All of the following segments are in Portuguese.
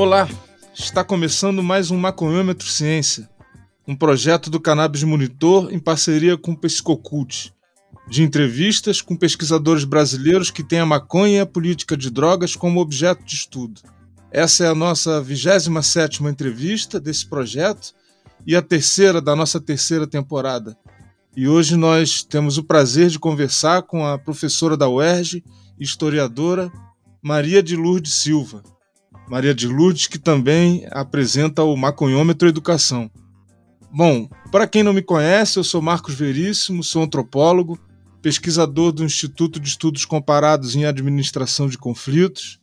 Olá, está começando mais um Maconhômetro Ciência, um projeto do Cannabis Monitor em parceria com o Psicocult, de entrevistas com pesquisadores brasileiros que têm a maconha e a política de drogas como objeto de estudo. Essa é a nossa 27 entrevista desse projeto e a terceira da nossa terceira temporada. E hoje nós temos o prazer de conversar com a professora da UERJ, historiadora Maria de Lourdes Silva. Maria de Lourdes, que também apresenta o Maconhômetro Educação. Bom, para quem não me conhece, eu sou Marcos Veríssimo, sou antropólogo, pesquisador do Instituto de Estudos Comparados em Administração de Conflitos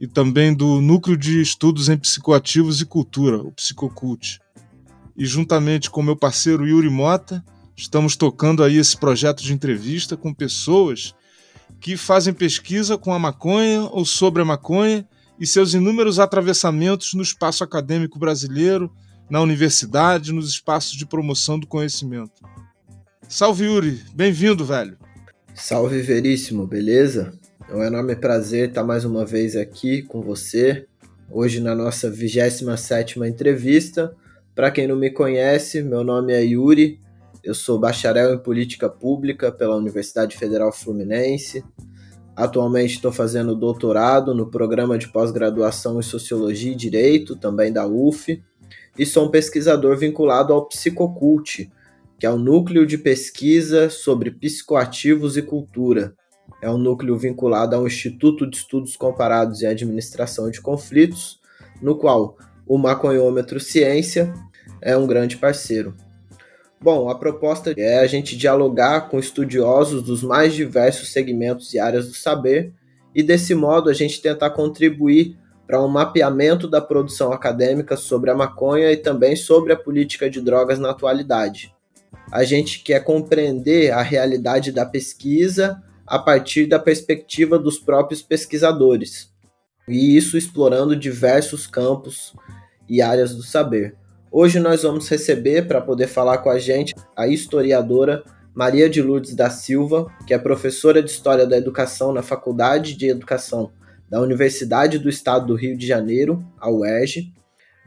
e também do Núcleo de Estudos em Psicoativos e Cultura, o Psicocult. E juntamente com meu parceiro Yuri Mota, estamos tocando aí esse projeto de entrevista com pessoas que fazem pesquisa com a maconha ou sobre a maconha e seus inúmeros atravessamentos no espaço acadêmico brasileiro, na universidade, nos espaços de promoção do conhecimento. Salve Yuri, bem-vindo, velho. Salve Veríssimo, beleza? É um enorme prazer estar mais uma vez aqui com você, hoje na nossa 27ª entrevista. Para quem não me conhece, meu nome é Yuri, eu sou bacharel em Política Pública pela Universidade Federal Fluminense, Atualmente estou fazendo doutorado no programa de pós-graduação em Sociologia e Direito, também da UF, e sou um pesquisador vinculado ao Psicocult, que é o um núcleo de pesquisa sobre psicoativos e cultura. É um núcleo vinculado ao Instituto de Estudos Comparados em Administração de Conflitos, no qual o Maconhômetro Ciência é um grande parceiro. Bom, a proposta é a gente dialogar com estudiosos dos mais diversos segmentos e áreas do saber e, desse modo, a gente tentar contribuir para um mapeamento da produção acadêmica sobre a maconha e também sobre a política de drogas na atualidade. A gente quer compreender a realidade da pesquisa a partir da perspectiva dos próprios pesquisadores, e isso explorando diversos campos e áreas do saber. Hoje nós vamos receber, para poder falar com a gente, a historiadora Maria de Lourdes da Silva, que é professora de História da Educação na Faculdade de Educação da Universidade do Estado do Rio de Janeiro, a UERJ.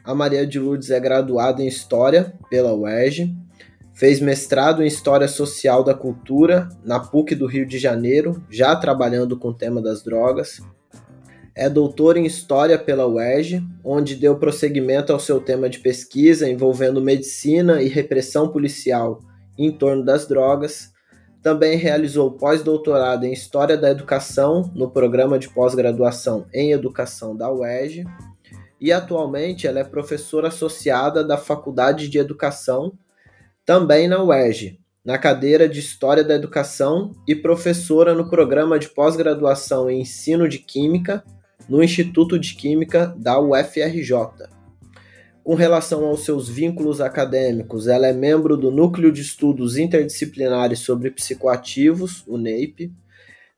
A Maria de Lourdes é graduada em História pela UERJ, fez mestrado em História Social da Cultura na PUC do Rio de Janeiro, já trabalhando com o tema das drogas, é doutor em História pela UERJ, onde deu prosseguimento ao seu tema de pesquisa envolvendo medicina e repressão policial em torno das drogas. Também realizou pós-doutorado em História da Educação no programa de pós-graduação em Educação da UERJ. E atualmente ela é professora associada da Faculdade de Educação, também na UERJ, na cadeira de História da Educação e professora no programa de pós-graduação em Ensino de Química no Instituto de Química da UFRJ. Com relação aos seus vínculos acadêmicos, ela é membro do Núcleo de Estudos Interdisciplinares sobre Psicoativos, o NEIP,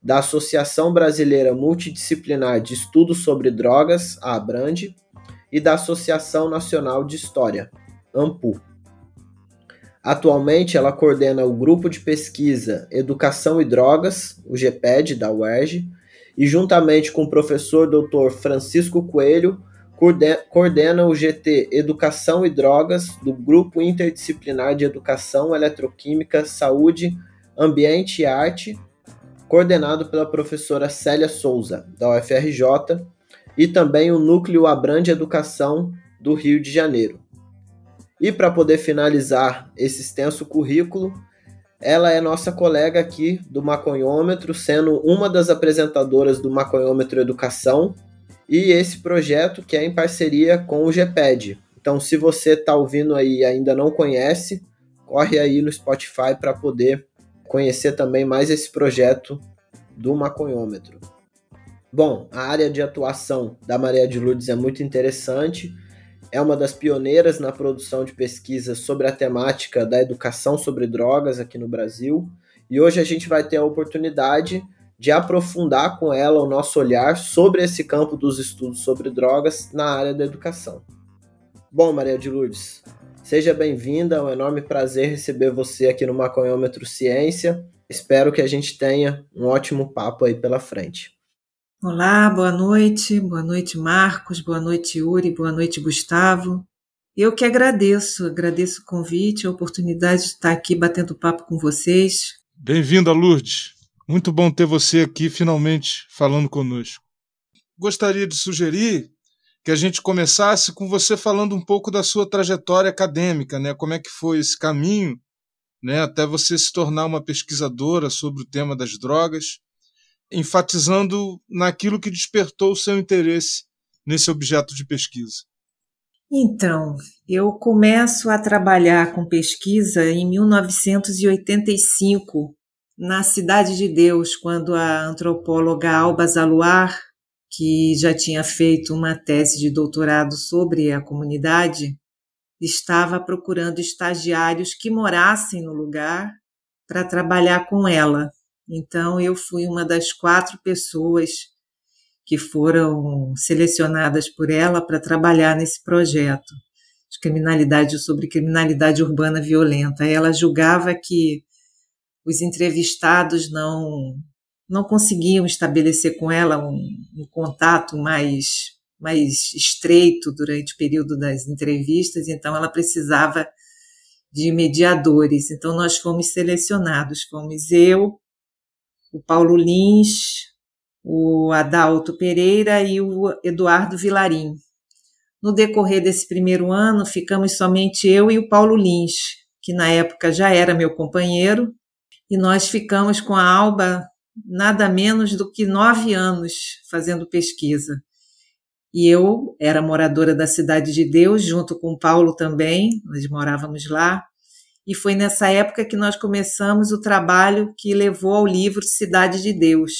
da Associação Brasileira Multidisciplinar de Estudos sobre Drogas, a ABRAND, e da Associação Nacional de História, AMPU. Atualmente, ela coordena o Grupo de Pesquisa Educação e Drogas, o GPED, da UERJ, e juntamente com o professor Dr. Francisco Coelho, coordena o GT Educação e Drogas do Grupo Interdisciplinar de Educação, Eletroquímica, Saúde, Ambiente e Arte, coordenado pela professora Célia Souza, da UFRJ, e também o Núcleo Abrande Educação do Rio de Janeiro. E para poder finalizar esse extenso currículo, ela é nossa colega aqui do Maconhômetro, sendo uma das apresentadoras do Maconhômetro Educação e esse projeto que é em parceria com o GPED. Então, se você está ouvindo aí e ainda não conhece, corre aí no Spotify para poder conhecer também mais esse projeto do Maconhômetro. Bom, a área de atuação da Maria de Lourdes é muito interessante é uma das pioneiras na produção de pesquisas sobre a temática da educação sobre drogas aqui no Brasil. E hoje a gente vai ter a oportunidade de aprofundar com ela o nosso olhar sobre esse campo dos estudos sobre drogas na área da educação. Bom, Maria de Lourdes, seja bem-vinda, é um enorme prazer receber você aqui no Maconhômetro Ciência. Espero que a gente tenha um ótimo papo aí pela frente. Olá, boa noite, boa noite Marcos, boa noite Yuri, boa noite Gustavo. Eu que agradeço, agradeço o convite, a oportunidade de estar aqui batendo papo com vocês. Bem-vinda, Lourdes. Muito bom ter você aqui finalmente falando conosco. Gostaria de sugerir que a gente começasse com você falando um pouco da sua trajetória acadêmica, né? Como é que foi esse caminho, né, até você se tornar uma pesquisadora sobre o tema das drogas, enfatizando naquilo que despertou o seu interesse nesse objeto de pesquisa. Então, eu começo a trabalhar com pesquisa em 1985, na Cidade de Deus, quando a antropóloga Alba Zaluar, que já tinha feito uma tese de doutorado sobre a comunidade, estava procurando estagiários que morassem no lugar para trabalhar com ela. Então, eu fui uma das quatro pessoas que foram selecionadas por ela para trabalhar nesse projeto de criminalidade sobre criminalidade urbana violenta. Ela julgava que os entrevistados não não conseguiam estabelecer com ela um, um contato mais mais estreito durante o período das entrevistas, então ela precisava de mediadores. Então nós fomos selecionados, fomos eu, o Paulo Lins, o Adalto Pereira e o Eduardo Vilarim. No decorrer desse primeiro ano, ficamos somente eu e o Paulo Lins, que na época já era meu companheiro, e nós ficamos com a Alba nada menos do que nove anos fazendo pesquisa. E eu era moradora da Cidade de Deus, junto com o Paulo também, nós morávamos lá. E foi nessa época que nós começamos o trabalho que levou ao livro Cidade de Deus,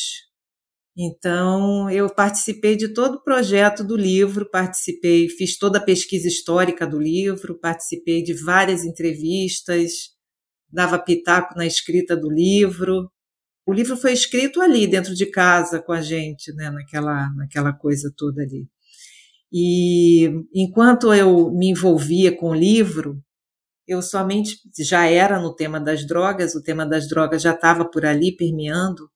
então, eu participei de todo o projeto do livro, participei, fiz toda a pesquisa histórica do livro, participei de várias entrevistas, dava pitaco na escrita do livro. O livro foi escrito ali, dentro de casa, com a gente, né, naquela, naquela coisa toda ali. E enquanto eu me envolvia com o livro, eu somente já era no tema das drogas, o tema das drogas já estava por ali permeando,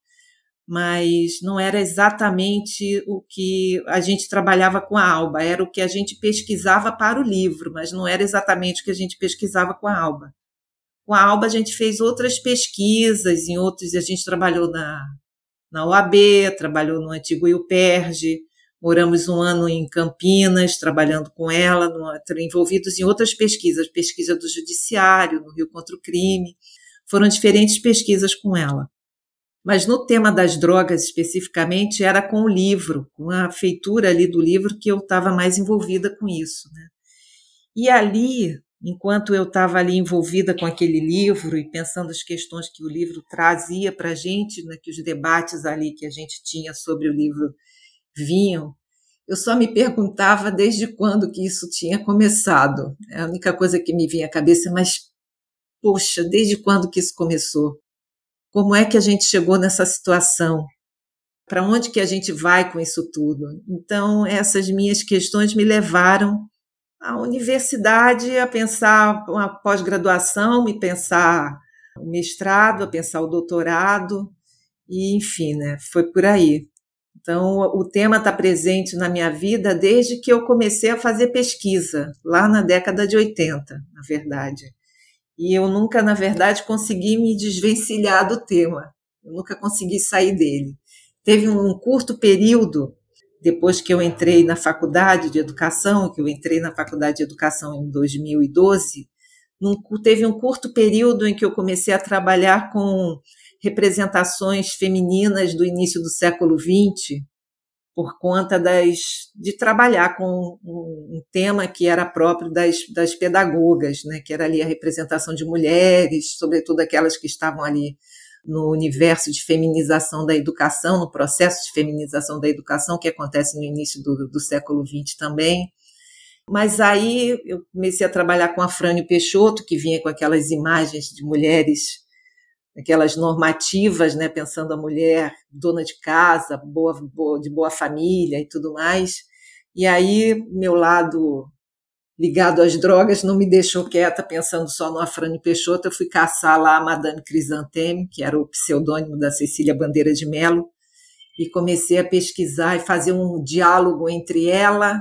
mas não era exatamente o que a gente trabalhava com a Alba, era o que a gente pesquisava para o livro, mas não era exatamente o que a gente pesquisava com a Alba. Com a Alba a gente fez outras pesquisas, em outros a gente trabalhou na, na OAB, trabalhou no antigo IUPERJ, moramos um ano em Campinas trabalhando com ela, no, envolvidos em outras pesquisas, pesquisa do judiciário, no Rio contra o Crime, foram diferentes pesquisas com ela. Mas no tema das drogas especificamente era com o livro, com a feitura ali do livro que eu estava mais envolvida com isso, né? E ali, enquanto eu estava ali envolvida com aquele livro e pensando as questões que o livro trazia para a gente, né, que os debates ali que a gente tinha sobre o livro vinham, eu só me perguntava desde quando que isso tinha começado. É a única coisa que me vinha à cabeça, mas poxa, desde quando que isso começou? Como é que a gente chegou nessa situação? Para onde que a gente vai com isso tudo? Então, essas minhas questões me levaram à universidade a pensar uma pós-graduação, me pensar o mestrado, a pensar o doutorado, e enfim, né, foi por aí. Então, o tema está presente na minha vida desde que eu comecei a fazer pesquisa, lá na década de 80, na verdade. E eu nunca, na verdade, consegui me desvencilhar do tema. Eu nunca consegui sair dele. Teve um curto período, depois que eu entrei na faculdade de educação, que eu entrei na faculdade de educação em 2012, num, teve um curto período em que eu comecei a trabalhar com representações femininas do início do século XX, por conta das, de trabalhar com um, um tema que era próprio das, das pedagogas, né, que era ali a representação de mulheres, sobretudo aquelas que estavam ali no universo de feminização da educação, no processo de feminização da educação que acontece no início do, do século XX também. Mas aí eu comecei a trabalhar com a Frânio Peixoto, que vinha com aquelas imagens de mulheres aquelas normativas, né, pensando a mulher dona de casa, boa, boa, de boa família e tudo mais. E aí meu lado ligado às drogas não me deixou quieta pensando só no Afrânio Peixoto, eu fui caçar lá a Madame Crisanteme, que era o pseudônimo da Cecília Bandeira de Mello, e comecei a pesquisar e fazer um diálogo entre ela,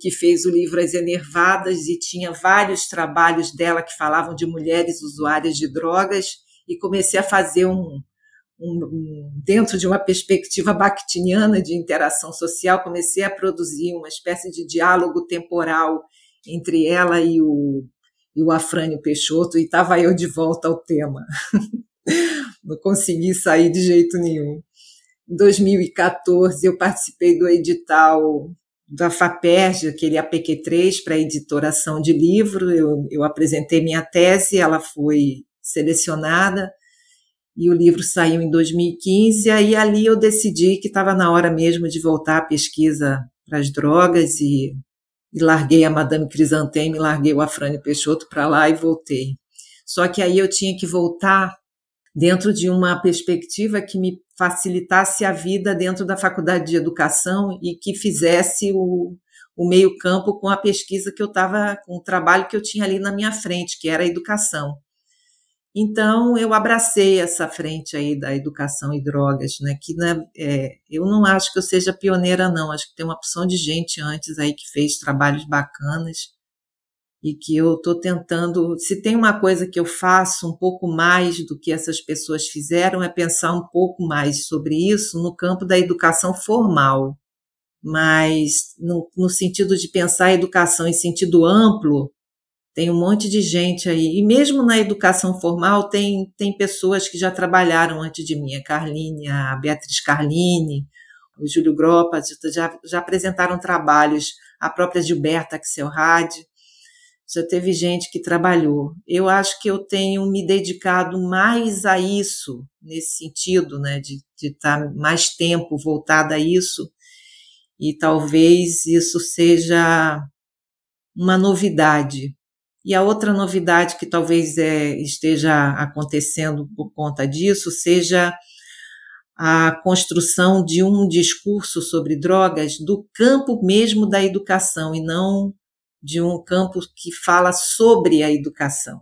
que fez o livro As Enervadas, e tinha vários trabalhos dela que falavam de mulheres usuárias de drogas, e comecei a fazer um, um, dentro de uma perspectiva bakhtiniana de interação social, comecei a produzir uma espécie de diálogo temporal entre ela e o, e o Afrânio Peixoto, e estava eu de volta ao tema. Não consegui sair de jeito nenhum. Em 2014, eu participei do edital da FAPERJ, aquele APQ3 para editoração de livro. Eu, eu apresentei minha tese, ela foi selecionada e o livro saiu em 2015. Aí ali eu decidi que estava na hora mesmo de voltar à pesquisa para as drogas e, e, larguei a Madame Crisanteme, larguei o Afrânio Peixoto para lá e voltei. Só que aí eu tinha que voltar dentro de uma perspectiva que me facilitasse a vida dentro da faculdade de educação e que fizesse o, o meio campo com a pesquisa que eu estava, com o trabalho que eu tinha ali na minha frente, que era a educação. Então, eu abracei essa frente aí da educação e drogas, né? Que né, é, eu não acho que eu seja pioneira, não. Acho que tem uma opção de gente antes aí que fez trabalhos bacanas e que eu estou tentando. Se tem uma coisa que eu faço um pouco mais do que essas pessoas fizeram, é pensar um pouco mais sobre isso no campo da educação formal. Mas no, no sentido de pensar a educação em sentido amplo, tem um monte de gente aí. E mesmo na educação formal, tem, tem pessoas que já trabalharam antes de mim. A Carline, a Beatriz Carline, o Júlio Gropa, já, já apresentaram trabalhos. A própria Gilberta Axelrad. Já teve gente que trabalhou. Eu acho que eu tenho me dedicado mais a isso, nesse sentido, né, de, de estar mais tempo voltada a isso. E talvez isso seja uma novidade e a outra novidade que talvez é, esteja acontecendo por conta disso seja a construção de um discurso sobre drogas do campo mesmo da educação e não de um campo que fala sobre a educação.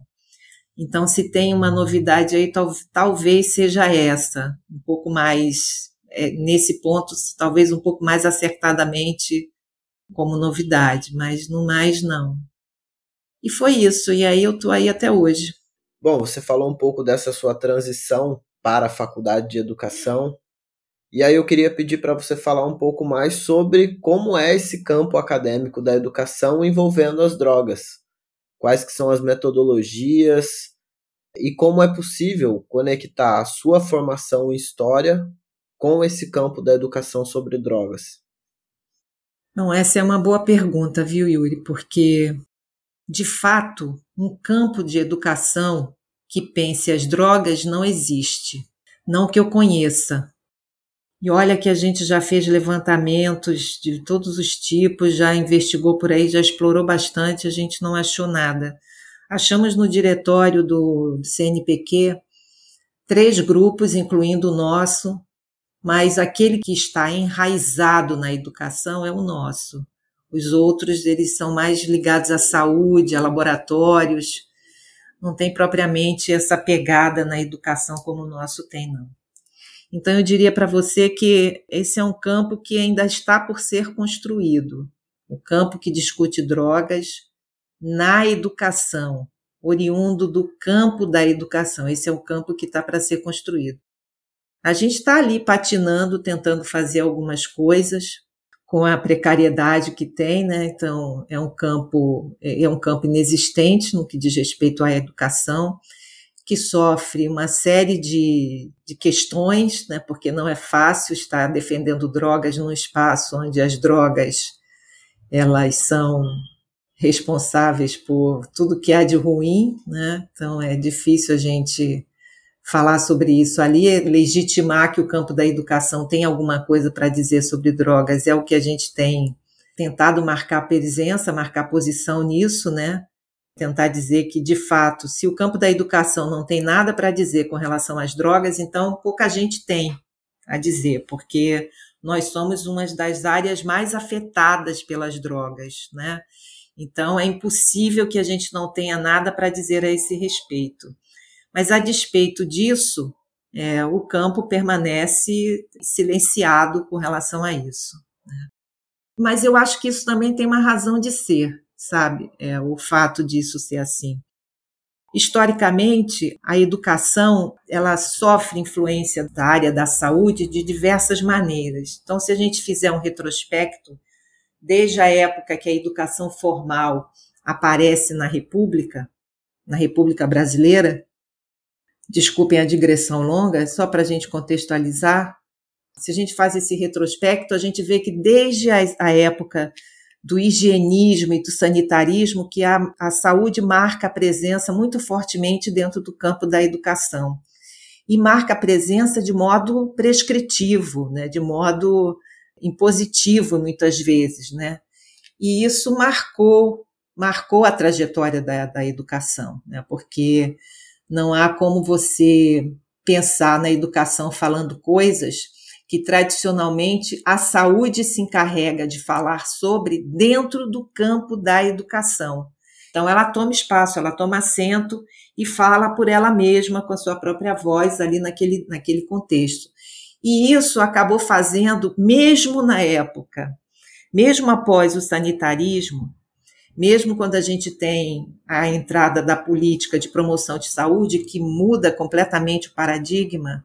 Então, se tem uma novidade aí, tal, talvez seja essa, um pouco mais, é, nesse ponto, talvez um pouco mais acertadamente como novidade, mas no mais não. E foi isso, e aí eu tô aí até hoje. Bom, você falou um pouco dessa sua transição para a faculdade de educação. E aí eu queria pedir para você falar um pouco mais sobre como é esse campo acadêmico da educação envolvendo as drogas. Quais que são as metodologias e como é possível conectar a sua formação em história com esse campo da educação sobre drogas. Não, essa é uma boa pergunta, viu, Yuri? Porque de fato, um campo de educação que pense as drogas não existe, não que eu conheça. E olha que a gente já fez levantamentos de todos os tipos, já investigou por aí, já explorou bastante, a gente não achou nada. Achamos no diretório do CNPq três grupos, incluindo o nosso, mas aquele que está enraizado na educação é o nosso. Os outros, eles são mais ligados à saúde, a laboratórios. Não tem propriamente essa pegada na educação como o nosso tem, não. Então, eu diria para você que esse é um campo que ainda está por ser construído. O campo que discute drogas na educação, oriundo do campo da educação. Esse é o campo que está para ser construído. A gente está ali patinando, tentando fazer algumas coisas, com a precariedade que tem, né? Então é um campo é um campo inexistente no que diz respeito à educação, que sofre uma série de, de questões, né? Porque não é fácil estar defendendo drogas num espaço onde as drogas elas são responsáveis por tudo que há de ruim, né? Então é difícil a gente falar sobre isso ali, é legitimar que o campo da educação tem alguma coisa para dizer sobre drogas, é o que a gente tem tentado marcar presença, marcar posição nisso, né? Tentar dizer que, de fato, se o campo da educação não tem nada para dizer com relação às drogas, então pouca gente tem a dizer, porque nós somos uma das áreas mais afetadas pelas drogas, né? Então é impossível que a gente não tenha nada para dizer a esse respeito. Mas a despeito disso, é, o campo permanece silenciado com relação a isso. Né? Mas eu acho que isso também tem uma razão de ser, sabe? É, o fato disso ser assim. Historicamente, a educação ela sofre influência da área da saúde de diversas maneiras. Então, se a gente fizer um retrospecto, desde a época que a educação formal aparece na República, na República Brasileira, desculpem a digressão longa, só para a gente contextualizar, se a gente faz esse retrospecto, a gente vê que desde a, a época do higienismo e do sanitarismo que a, a saúde marca a presença muito fortemente dentro do campo da educação. E marca a presença de modo prescritivo, né, de modo impositivo, muitas vezes. Né? E isso marcou, marcou a trajetória da, da educação, né, porque não há como você pensar na educação falando coisas que tradicionalmente a saúde se encarrega de falar sobre dentro do campo da educação. Então, ela toma espaço, ela toma assento e fala por ela mesma, com a sua própria voz, ali naquele, naquele contexto. E isso acabou fazendo, mesmo na época, mesmo após o sanitarismo, mesmo quando a gente tem a entrada da política de promoção de saúde, que muda completamente o paradigma,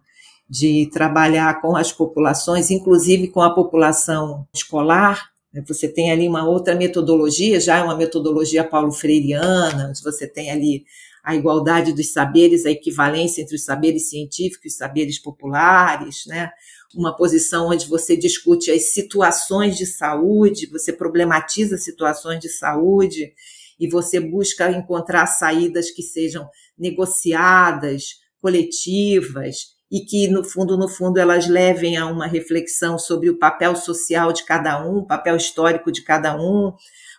de trabalhar com as populações, inclusive com a população escolar. Né? Você tem ali uma outra metodologia, já é uma metodologia paulo freireana, onde você tem ali a igualdade dos saberes, a equivalência entre os saberes científicos e os saberes populares, né? Uma posição onde você discute as situações de saúde, você problematiza situações de saúde e você busca encontrar saídas que sejam negociadas, coletivas e que no fundo, no fundo, elas levem a uma reflexão sobre o papel social de cada um, o papel histórico de cada um,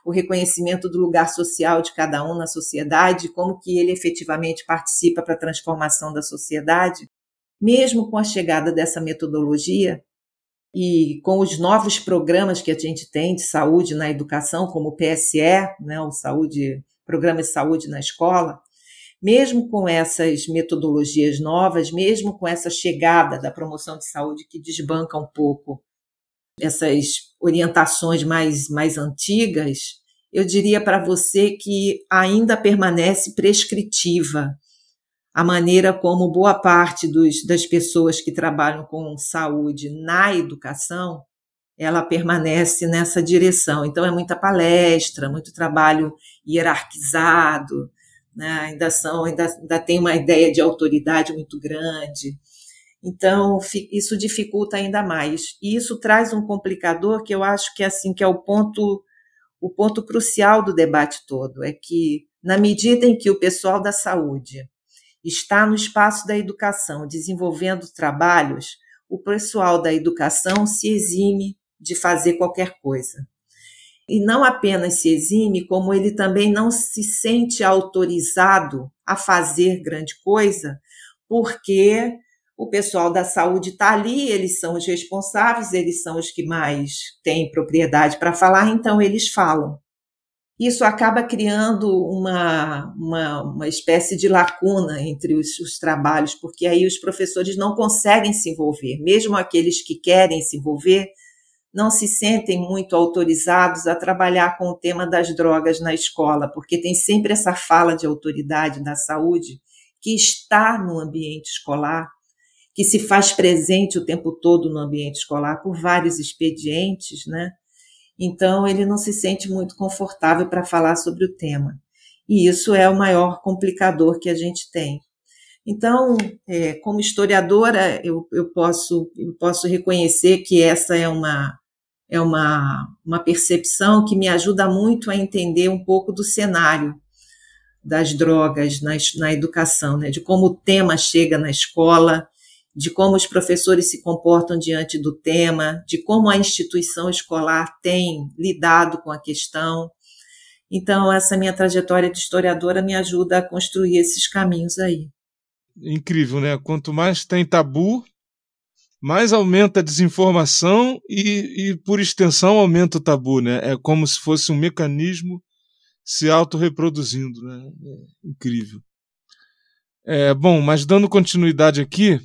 o reconhecimento do lugar social de cada um na sociedade, como que ele efetivamente participa para a transformação da sociedade. Mesmo com a chegada dessa metodologia e com os novos programas que a gente tem de saúde na educação, como o PSE, né, o saúde, Programa de Saúde na Escola, mesmo com essas metodologias novas, mesmo com essa chegada da promoção de saúde que desbanca um pouco essas orientações mais, mais antigas, eu diria para você que ainda permanece prescritiva a maneira como boa parte dos, das pessoas que trabalham com saúde na educação ela permanece nessa direção. Então, é muita palestra, muito trabalho hierarquizado, né? ainda são, ainda, ainda tem uma ideia de autoridade muito grande. Então, isso dificulta ainda mais. E isso traz um complicador que eu acho que é assim que é o ponto o ponto crucial do debate todo, é que na medida em que o pessoal da saúde está no espaço da educação desenvolvendo trabalhos, o pessoal da educação se exime de fazer qualquer coisa e não apenas se exime, como ele também não se sente autorizado a fazer grande coisa, porque o pessoal da saúde está ali, eles são os responsáveis, eles são os que mais têm propriedade para falar, então eles falam. Isso acaba criando uma, uma, uma espécie de lacuna entre os, os trabalhos, porque aí os professores não conseguem se envolver, mesmo aqueles que querem se envolver, não se sentem muito autorizados a trabalhar com o tema das drogas na escola, porque tem sempre essa fala de autoridade da saúde que está no ambiente escolar, que se faz presente o tempo todo no ambiente escolar por vários expedientes, né? Então ele não se sente muito confortável para falar sobre o tema. E isso é o maior complicador que a gente tem. Então, é, como historiadora, eu, eu, posso, eu posso reconhecer que essa é uma, é uma, uma percepção que me ajuda muito a entender um pouco do cenário das drogas na, na educação, né? de como o tema chega na escola, de como os professores se comportam diante do tema, de como a instituição escolar tem lidado com a questão. Então, essa minha trajetória de historiadora me ajuda a construir esses caminhos aí. Incrível, né? Quanto mais tem tabu, mais aumenta a desinformação e, e, por extensão, aumenta o tabu, né? É como se fosse um mecanismo se autorreproduzindo, né? É incrível. É, bom, mas dando continuidade aqui,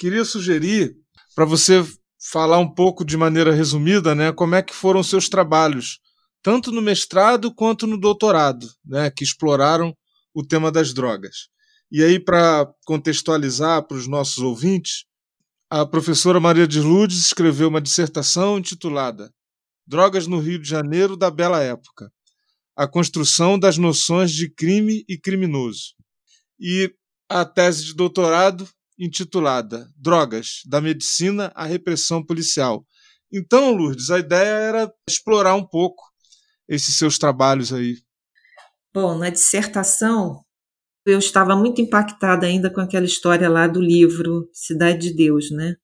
queria sugerir para você falar um pouco de maneira resumida, né, como é que foram seus trabalhos, tanto no mestrado quanto no doutorado, né, que exploraram o tema das drogas. E aí, para contextualizar para os nossos ouvintes, a professora Maria de Lourdes escreveu uma dissertação intitulada Drogas no Rio de Janeiro da Bela Época A Construção das Noções de Crime e Criminoso. E a tese de doutorado intitulada Drogas, da Medicina à Repressão Policial. Então, Lourdes, a ideia era explorar um pouco esses seus trabalhos aí. Bom, na dissertação, eu estava muito impactada ainda com aquela história lá do livro Cidade de Deus, né?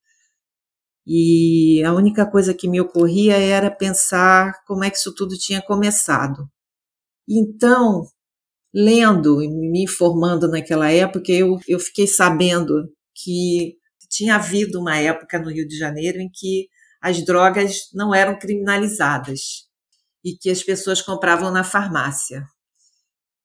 E a única coisa que me ocorria era pensar como é que isso tudo tinha começado. Então, lendo e me informando naquela época, eu, eu fiquei sabendo que tinha havido uma época no Rio de Janeiro em que as drogas não eram criminalizadas e que as pessoas compravam na farmácia.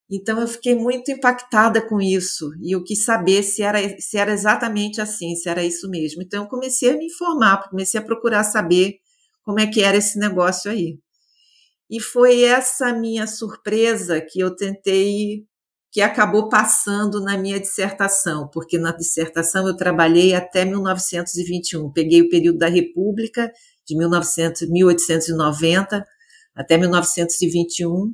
Então eu fiquei muito impactada com isso e eu quis saber se era, se era exatamente assim, se era isso mesmo. Então eu comecei a me informar, comecei a procurar saber como é que era esse negócio aí. E foi essa minha surpresa que eu tentei que acabou passando na minha dissertação, porque na dissertação eu trabalhei até 1921. Peguei o período da República, de 1900, 1890 até 1921,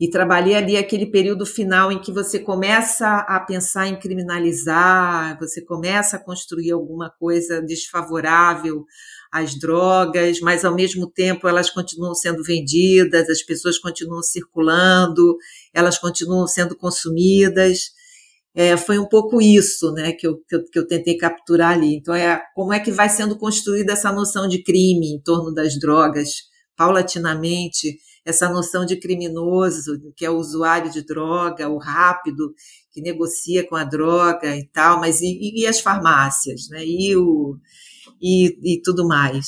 e trabalhei ali aquele período final em que você começa a pensar em criminalizar, você começa a construir alguma coisa desfavorável às drogas, mas ao mesmo tempo elas continuam sendo vendidas, as pessoas continuam circulando, elas continuam sendo consumidas. É, foi um pouco isso né, que, eu, que, eu, que eu tentei capturar ali. Então, é como é que vai sendo construída essa noção de crime em torno das drogas, paulatinamente, essa noção de criminoso, que é o usuário de droga, o rápido, que negocia com a droga e tal, mas e, e as farmácias, né? E, o, e, e tudo mais.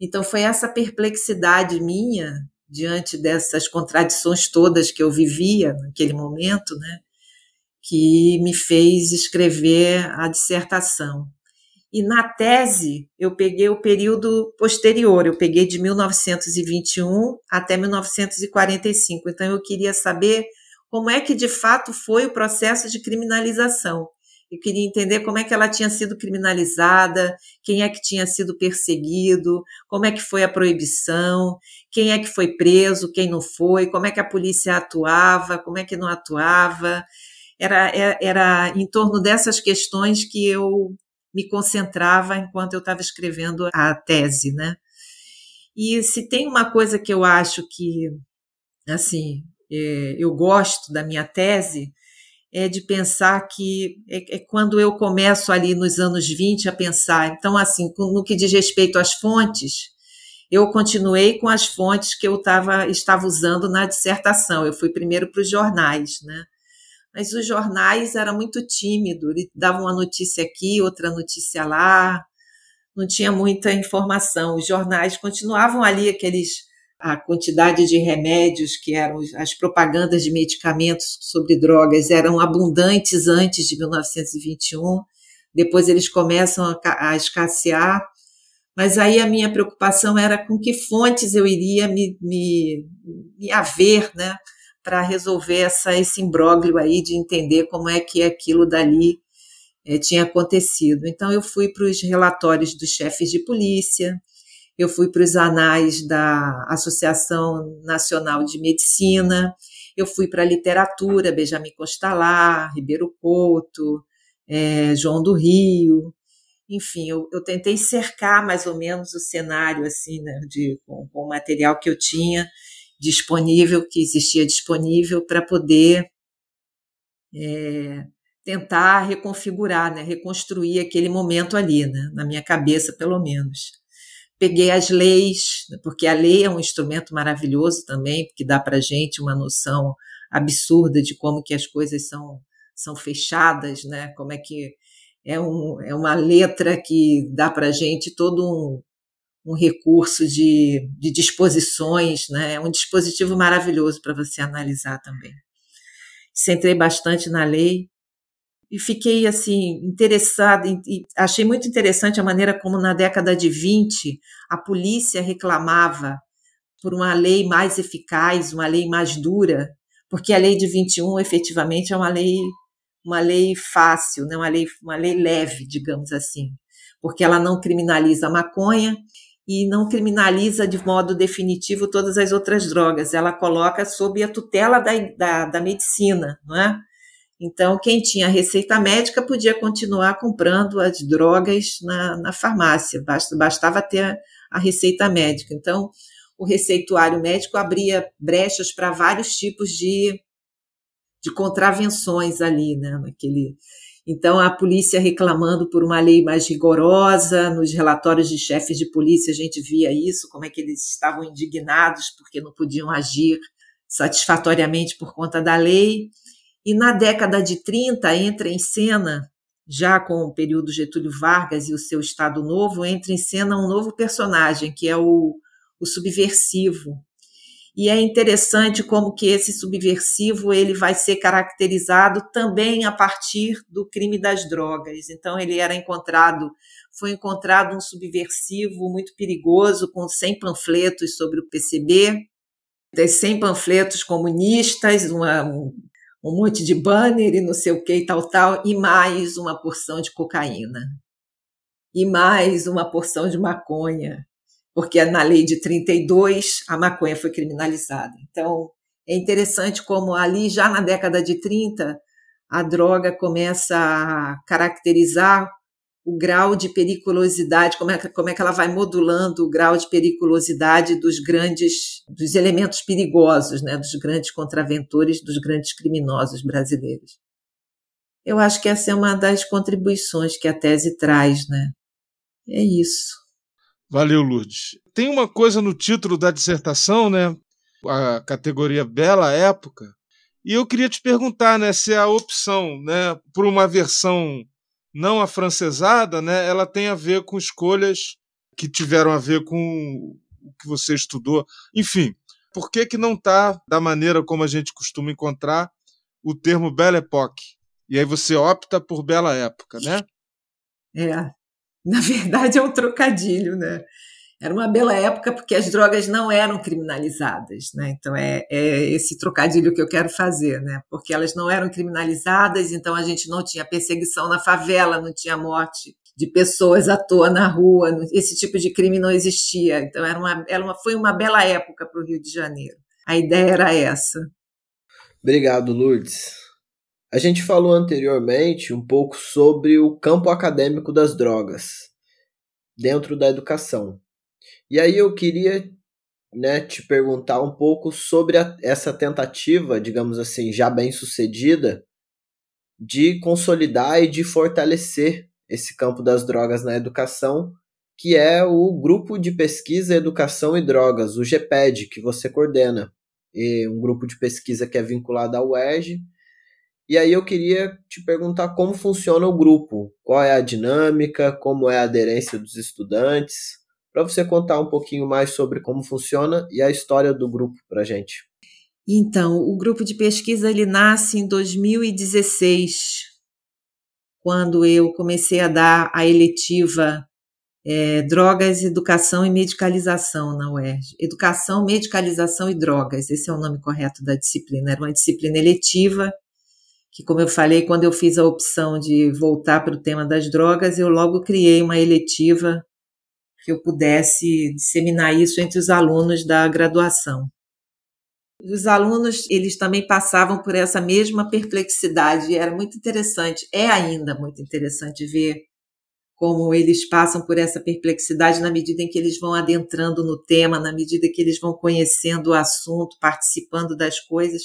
Então foi essa perplexidade minha diante dessas contradições todas que eu vivia naquele momento, né? Que me fez escrever a dissertação. E na tese, eu peguei o período posterior, eu peguei de 1921 até 1945. Então, eu queria saber como é que de fato foi o processo de criminalização. Eu queria entender como é que ela tinha sido criminalizada, quem é que tinha sido perseguido, como é que foi a proibição, quem é que foi preso, quem não foi, como é que a polícia atuava, como é que não atuava. Era, era, era em torno dessas questões que eu me concentrava enquanto eu estava escrevendo a tese, né? E se tem uma coisa que eu acho que, assim, é, eu gosto da minha tese, é de pensar que é, é, quando eu começo ali nos anos 20 a pensar, então, assim, no que diz respeito às fontes, eu continuei com as fontes que eu tava, estava usando na dissertação. Eu fui primeiro para os jornais, né? mas os jornais eram muito tímidos, ele dava uma notícia aqui, outra notícia lá, não tinha muita informação. Os jornais continuavam ali aqueles a quantidade de remédios que eram as propagandas de medicamentos sobre drogas eram abundantes antes de 1921. Depois eles começam a, a escassear. Mas aí a minha preocupação era com que fontes eu iria me, me, me haver, né? para resolver essa, esse imbróglio aí de entender como é que aquilo dali é, tinha acontecido. Então, eu fui para os relatórios dos chefes de polícia, eu fui para os anais da Associação Nacional de Medicina, eu fui para a literatura, Benjamin Costalar, Ribeiro Couto, é, João do Rio, enfim, eu, eu, tentei cercar mais ou menos o cenário assim, né, de, com, com o material que eu tinha disponível, que existia disponível para poder é, tentar reconfigurar, né, reconstruir aquele momento ali, né, na minha cabeça, pelo menos. Peguei as leis, porque a lei é um instrumento maravilhoso também, porque dá para gente uma noção absurda de como que as coisas são, são fechadas, né, como é que é, um, é uma letra que dá para gente todo um, um recurso de, de disposições, né? é um dispositivo maravilhoso para você analisar também. Centrei bastante na lei e fiquei assim interessada e achei muito interessante a maneira como na década de 20 a polícia reclamava por uma lei mais eficaz, uma lei mais dura, porque a lei de 21 efetivamente é uma lei uma lei fácil, né? uma, lei, uma lei leve, digamos assim, porque ela não criminaliza a maconha e não criminaliza de modo definitivo todas as outras drogas, ela coloca sob a tutela da, da, da medicina, não é? Então, quem tinha receita médica podia continuar comprando as drogas na, na farmácia, bastava ter a receita médica. Então, o receituário médico abria brechas para vários tipos de, de contravenções ali, né, naquele. Então, a polícia reclamando por uma lei mais rigorosa, nos relatórios de chefes de polícia a gente via isso, como é que eles estavam indignados porque não podiam agir satisfatoriamente por conta da lei. E na década de 30 entra em cena, já com o período Getúlio Vargas e o seu Estado Novo, entra em cena um novo personagem, que é o, o subversivo. E é interessante como que esse subversivo ele vai ser caracterizado também a partir do crime das drogas. Então ele era encontrado, foi encontrado um subversivo muito perigoso com 100 panfletos sobre o PCB, 100 panfletos comunistas, uma, um monte de banner e não sei o que e tal, tal, e mais uma porção de cocaína. E mais uma porção de maconha, porque na lei de 32 a maconha foi criminalizada. Então, é interessante como ali, já na década de 30, a droga começa a caracterizar o grau de periculosidade, como é, que, como é que ela vai modulando o grau de periculosidade dos grandes, dos elementos perigosos, né, dos grandes contraventores, dos grandes criminosos brasileiros. Eu acho que essa é uma das contribuições que a tese traz, né? É isso. Valeu, Lourdes. Tem uma coisa no título da dissertação, né? A categoria Bela Época. E eu queria te perguntar, né, se a opção, né, por uma versão não afrancesada, né, ela tem a ver com escolhas que tiveram a ver com o que você estudou. Enfim, por que, que não está da maneira como a gente costuma encontrar o termo Belle Époque? E aí você opta por Bela Época, né? É, na verdade é um trocadilho, né? Era uma bela época porque as drogas não eram criminalizadas, né? Então é, é, esse trocadilho que eu quero fazer, né? Porque elas não eram criminalizadas, então a gente não tinha perseguição na favela, não tinha morte de pessoas à toa na rua, esse tipo de crime não existia. Então era uma, era uma foi uma bela época para o Rio de Janeiro. A ideia era essa. Obrigado, Lourdes. A gente falou anteriormente um pouco sobre o campo acadêmico das drogas dentro da educação. E aí eu queria né, te perguntar um pouco sobre a, essa tentativa, digamos assim, já bem sucedida, de consolidar e de fortalecer esse campo das drogas na educação, que é o Grupo de Pesquisa Educação e Drogas, o GPED, que você coordena. E um grupo de pesquisa que é vinculado ao UERJ. E aí eu queria te perguntar como funciona o grupo, qual é a dinâmica, como é a aderência dos estudantes para você contar um pouquinho mais sobre como funciona e a história do grupo para gente. Então, o grupo de pesquisa ele nasce em 2016, quando eu comecei a dar a eletiva é, Drogas, Educação e Medicalização na UERJ. Educação, Medicalização e Drogas, esse é o nome correto da disciplina. Era uma disciplina eletiva, que, como eu falei, quando eu fiz a opção de voltar para o tema das drogas, eu logo criei uma eletiva que eu pudesse disseminar isso entre os alunos da graduação. Os alunos, eles também passavam por essa mesma perplexidade, era muito interessante, é ainda muito interessante ver como eles passam por essa perplexidade na medida em que eles vão adentrando no tema, na medida que eles vão conhecendo o assunto, participando das coisas.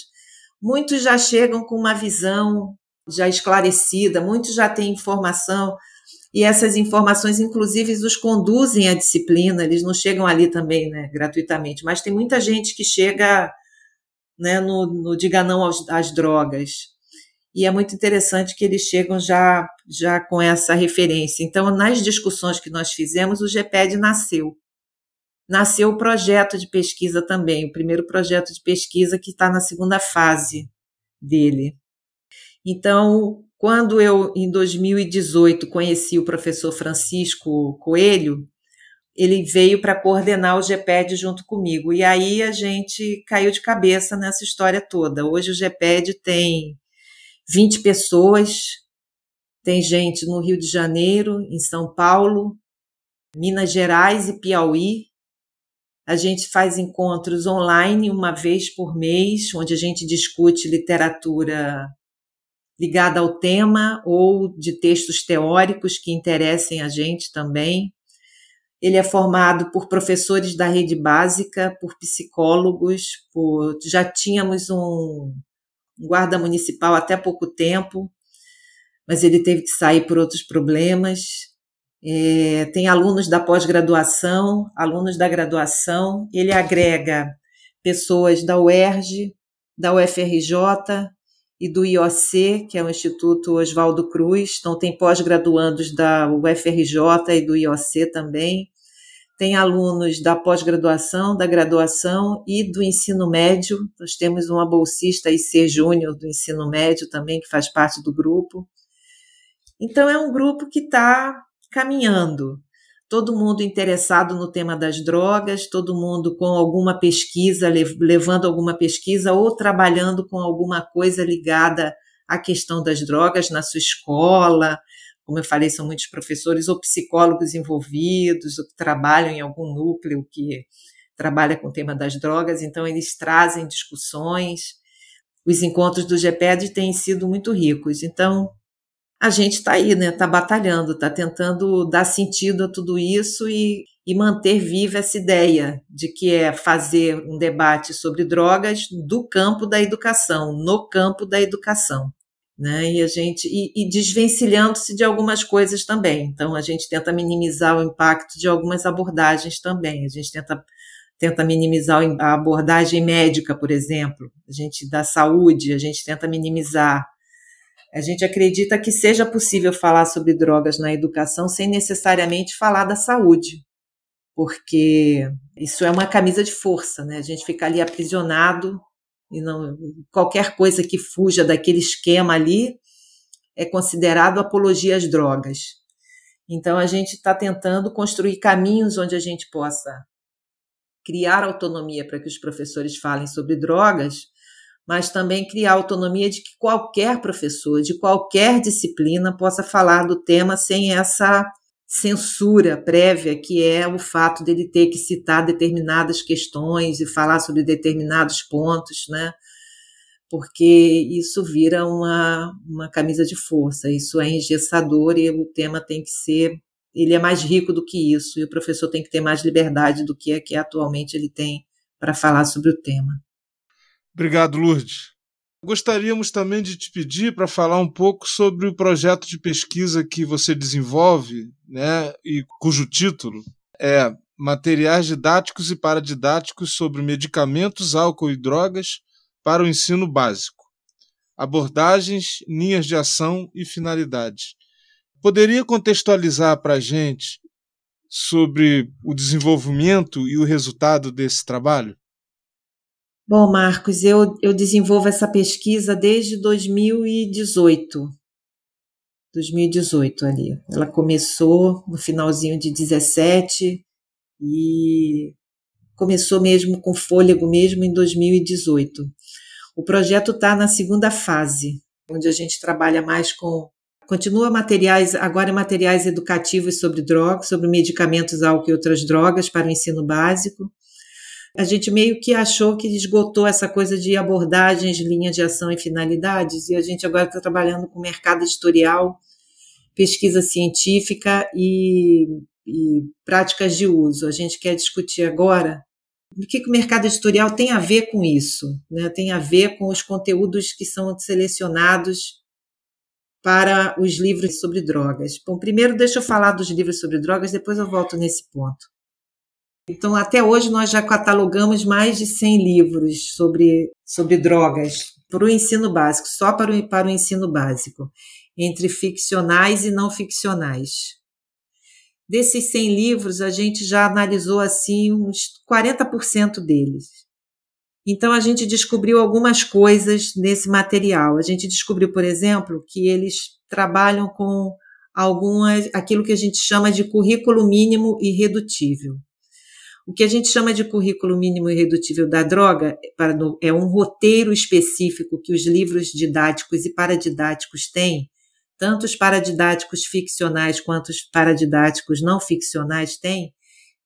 Muitos já chegam com uma visão já esclarecida, muitos já têm informação e essas informações, inclusive, os conduzem à disciplina, eles não chegam ali também né, gratuitamente, mas tem muita gente que chega né, no, no diga não aos, às drogas. E é muito interessante que eles chegam já, já com essa referência. Então, nas discussões que nós fizemos, o GPED nasceu. Nasceu o projeto de pesquisa também, o primeiro projeto de pesquisa que está na segunda fase dele. Então, quando eu, em 2018, conheci o professor Francisco Coelho, ele veio para coordenar o GPED junto comigo. E aí a gente caiu de cabeça nessa história toda. Hoje o GPED tem 20 pessoas, tem gente no Rio de Janeiro, em São Paulo, Minas Gerais e Piauí. A gente faz encontros online uma vez por mês, onde a gente discute literatura ligada ao tema ou de textos teóricos que interessem a gente também. Ele é formado por professores da rede básica, por psicólogos, por já tínhamos um guarda municipal até pouco tempo, mas ele teve que sair por outros problemas. É, tem alunos da pós-graduação, alunos da graduação. Ele agrega pessoas da UERJ, da UFRJ, e do IOC, que é o Instituto Oswaldo Cruz. Então, tem pós-graduandos da UFRJ e do IOC também. Tem alunos da pós-graduação, da graduação e do ensino médio. Nós temos uma bolsista IC Júnior do ensino médio também, que faz parte do grupo. Então, é um grupo que está caminhando todo mundo interessado no tema das drogas, todo mundo com alguma pesquisa, levando alguma pesquisa ou trabalhando com alguma coisa ligada à questão das drogas na sua escola. Como eu falei, são muitos professores ou psicólogos envolvidos, ou que trabalham em algum núcleo que trabalha com o tema das drogas, então eles trazem discussões. Os encontros do GPED têm sido muito ricos. Então, a gente está aí, né? Está batalhando, está tentando dar sentido a tudo isso e, e manter viva essa ideia de que é fazer um debate sobre drogas do campo da educação, no campo da educação. Né? E a gente e, e desvencilhando-se de algumas coisas também. Então a gente tenta minimizar o impacto de algumas abordagens também. A gente tenta tenta minimizar a abordagem médica, por exemplo, a gente da saúde, a gente tenta minimizar a gente acredita que seja possível falar sobre drogas na educação sem necessariamente falar da saúde, porque isso é uma camisa de força, né? A gente fica ali aprisionado e não qualquer coisa que fuja daquele esquema ali é considerado apologia às drogas. Então a gente está tentando construir caminhos onde a gente possa criar autonomia para que os professores falem sobre drogas, mas também criar autonomia de que qualquer professor, de qualquer disciplina, possa falar do tema sem essa censura prévia, que é o fato dele ter que citar determinadas questões e falar sobre determinados pontos, né? Porque isso vira uma, uma camisa de força, isso é engessador e o tema tem que ser. Ele é mais rico do que isso, e o professor tem que ter mais liberdade do que é que atualmente ele tem para falar sobre o tema. Obrigado, Lourdes. Gostaríamos também de te pedir para falar um pouco sobre o projeto de pesquisa que você desenvolve, né, e cujo título é Materiais Didáticos e Paradidáticos sobre Medicamentos, Álcool e Drogas para o Ensino Básico. Abordagens, linhas de ação e finalidades. Poderia contextualizar para a gente sobre o desenvolvimento e o resultado desse trabalho? Bom, Marcos, eu, eu desenvolvo essa pesquisa desde 2018. 2018 ali. Ela começou no finalzinho de 17 e começou mesmo com fôlego mesmo em 2018. O projeto está na segunda fase, onde a gente trabalha mais com continua materiais, agora materiais educativos sobre drogas, sobre medicamentos, álcool e outras drogas para o ensino básico a gente meio que achou que esgotou essa coisa de abordagens, linhas de ação e finalidades, e a gente agora está trabalhando com mercado editorial, pesquisa científica e, e, práticas de uso. A gente quer discutir agora o que, que o mercado editorial tem a ver com isso, né? tem a ver com os conteúdos que são selecionados para os livros sobre drogas. Bom, primeiro deixa eu falar dos livros sobre drogas, depois eu volto nesse ponto. Então, até hoje, nós já catalogamos mais de 100 livros sobre, sobre drogas para o ensino básico, só para o, para o ensino básico, entre ficcionais e não ficcionais. Desses 100 livros, a gente já analisou assim uns 40% deles. Então a gente descobriu algumas coisas nesse material. A gente descobriu, por exemplo, que eles trabalham com algumas aquilo que a gente chama de currículo mínimo irredutível. O que a gente chama de currículo mínimo irredutível da droga é um roteiro específico que os livros didáticos e paradidáticos têm, tanto os paradidáticos ficcionais quanto os paradidáticos não ficcionais têm,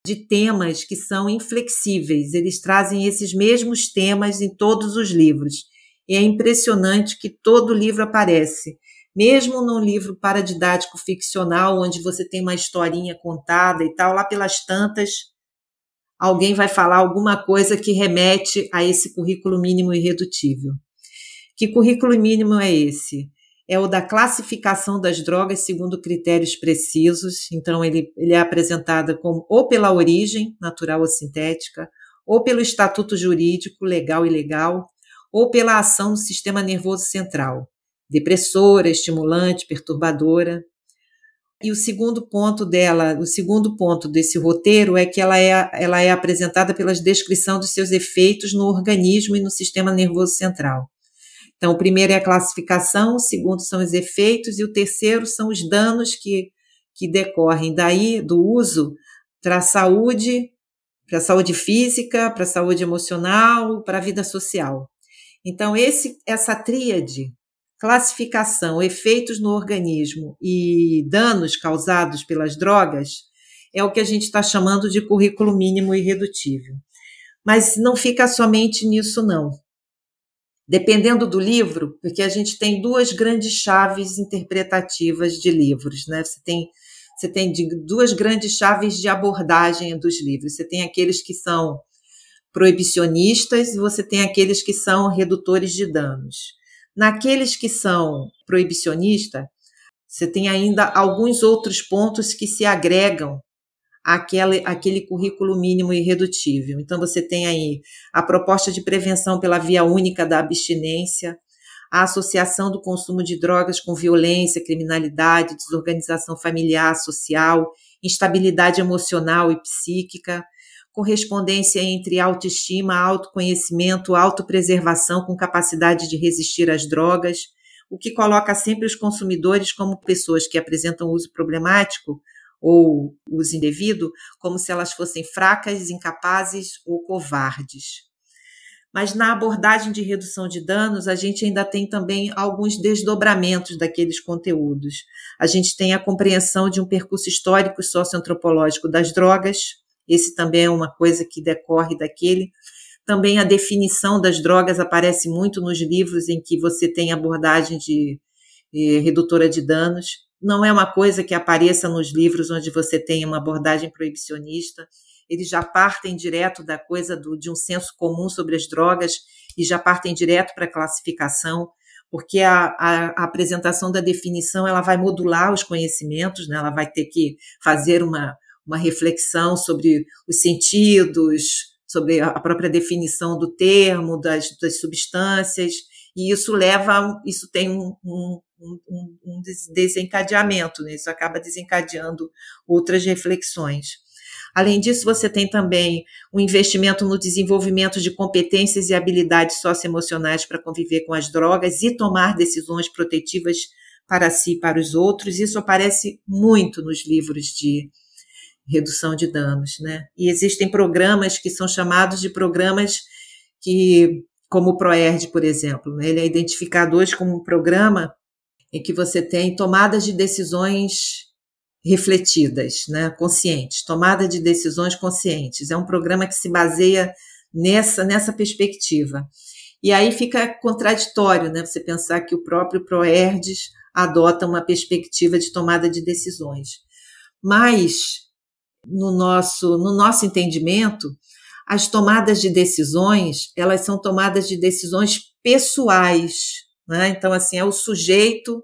de temas que são inflexíveis. Eles trazem esses mesmos temas em todos os livros. E é impressionante que todo livro aparece. Mesmo num livro paradidático ficcional, onde você tem uma historinha contada e tal, lá pelas tantas, alguém vai falar alguma coisa que remete a esse currículo mínimo irredutível. Que currículo mínimo é esse? é o da classificação das drogas segundo critérios precisos. Então, ele, ele é apresentado como ou pela origem, natural ou sintética, ou pelo estatuto jurídico, legal e ilegal, ou pela ação no sistema nervoso central, depressora, estimulante, perturbadora. E o segundo ponto dela, o segundo ponto desse roteiro é que ela é, ela é apresentada pela descrição dos seus efeitos no organismo e no sistema nervoso central. Então, o primeiro é a classificação, o segundo são os efeitos e o terceiro são os danos que, que decorrem daí do uso para a saúde, para a saúde física, para a saúde emocional, para a vida social. Então, esse, essa tríade, classificação, efeitos no organismo e danos causados pelas drogas, é o que a gente está chamando de currículo mínimo irredutível. Mas não fica somente nisso, não dependendo do livro, porque a gente tem duas grandes chaves interpretativas de livros, né? Você tem você tem duas grandes chaves de abordagem dos livros. Você tem aqueles que são proibicionistas e você tem aqueles que são redutores de danos. Naqueles que são proibicionistas, você tem ainda alguns outros pontos que se agregam aquele, aquele currículo mínimo irredutível. Então, você tem aí a proposta de prevenção pela via única da abstinência, a associação do consumo de drogas com violência, criminalidade, desorganização familiar, social, instabilidade emocional e psíquica, correspondência entre autoestima, autoconhecimento, autopreservação com capacidade de resistir às drogas, o que coloca sempre os consumidores como pessoas que apresentam uso problemático ou uso indevido, como se elas fossem fracas, incapazes ou covardes. Mas na abordagem de redução de danos, a gente ainda tem também alguns desdobramentos daqueles conteúdos. A gente tem a compreensão de um percurso histórico e socioantropológico das drogas, esse também é uma coisa que decorre daquele. Também a definição das drogas aparece muito nos livros em que você tem abordagem de eh, redutora de danos não é uma coisa que apareça nos livros onde você tem uma abordagem proibicionista. Eles já partem direto da coisa do, de um senso comum sobre as drogas e já partem direto para a classificação, porque a, a, a, apresentação da definição ela vai modular os conhecimentos, né? ela vai ter que fazer uma, uma reflexão sobre os sentidos, sobre a própria definição do termo, das, das substâncias, e isso leva, isso tem um, um, um, desencadeamento, né? isso acaba desencadeando outras reflexões. Além disso, você tem também um investimento no desenvolvimento de competências e habilidades socioemocionais para conviver com as drogas e tomar decisões protetivas para si e para os outros. Isso aparece muito nos livros de redução de danos, né? E existem programas que são chamados de programas que como o ProERD, por exemplo. Né? Ele é identificado hoje como um programa em que você tem tomadas de decisões refletidas, né, conscientes, tomada de decisões conscientes. É um programa que se baseia nessa, nessa perspectiva. E aí fica contraditório, né, você pensar que o próprio Proerdes adota uma perspectiva de tomada de decisões. Mas no nosso no nosso entendimento, as tomadas de decisões, elas são tomadas de decisões pessoais, né? Então, assim, é o sujeito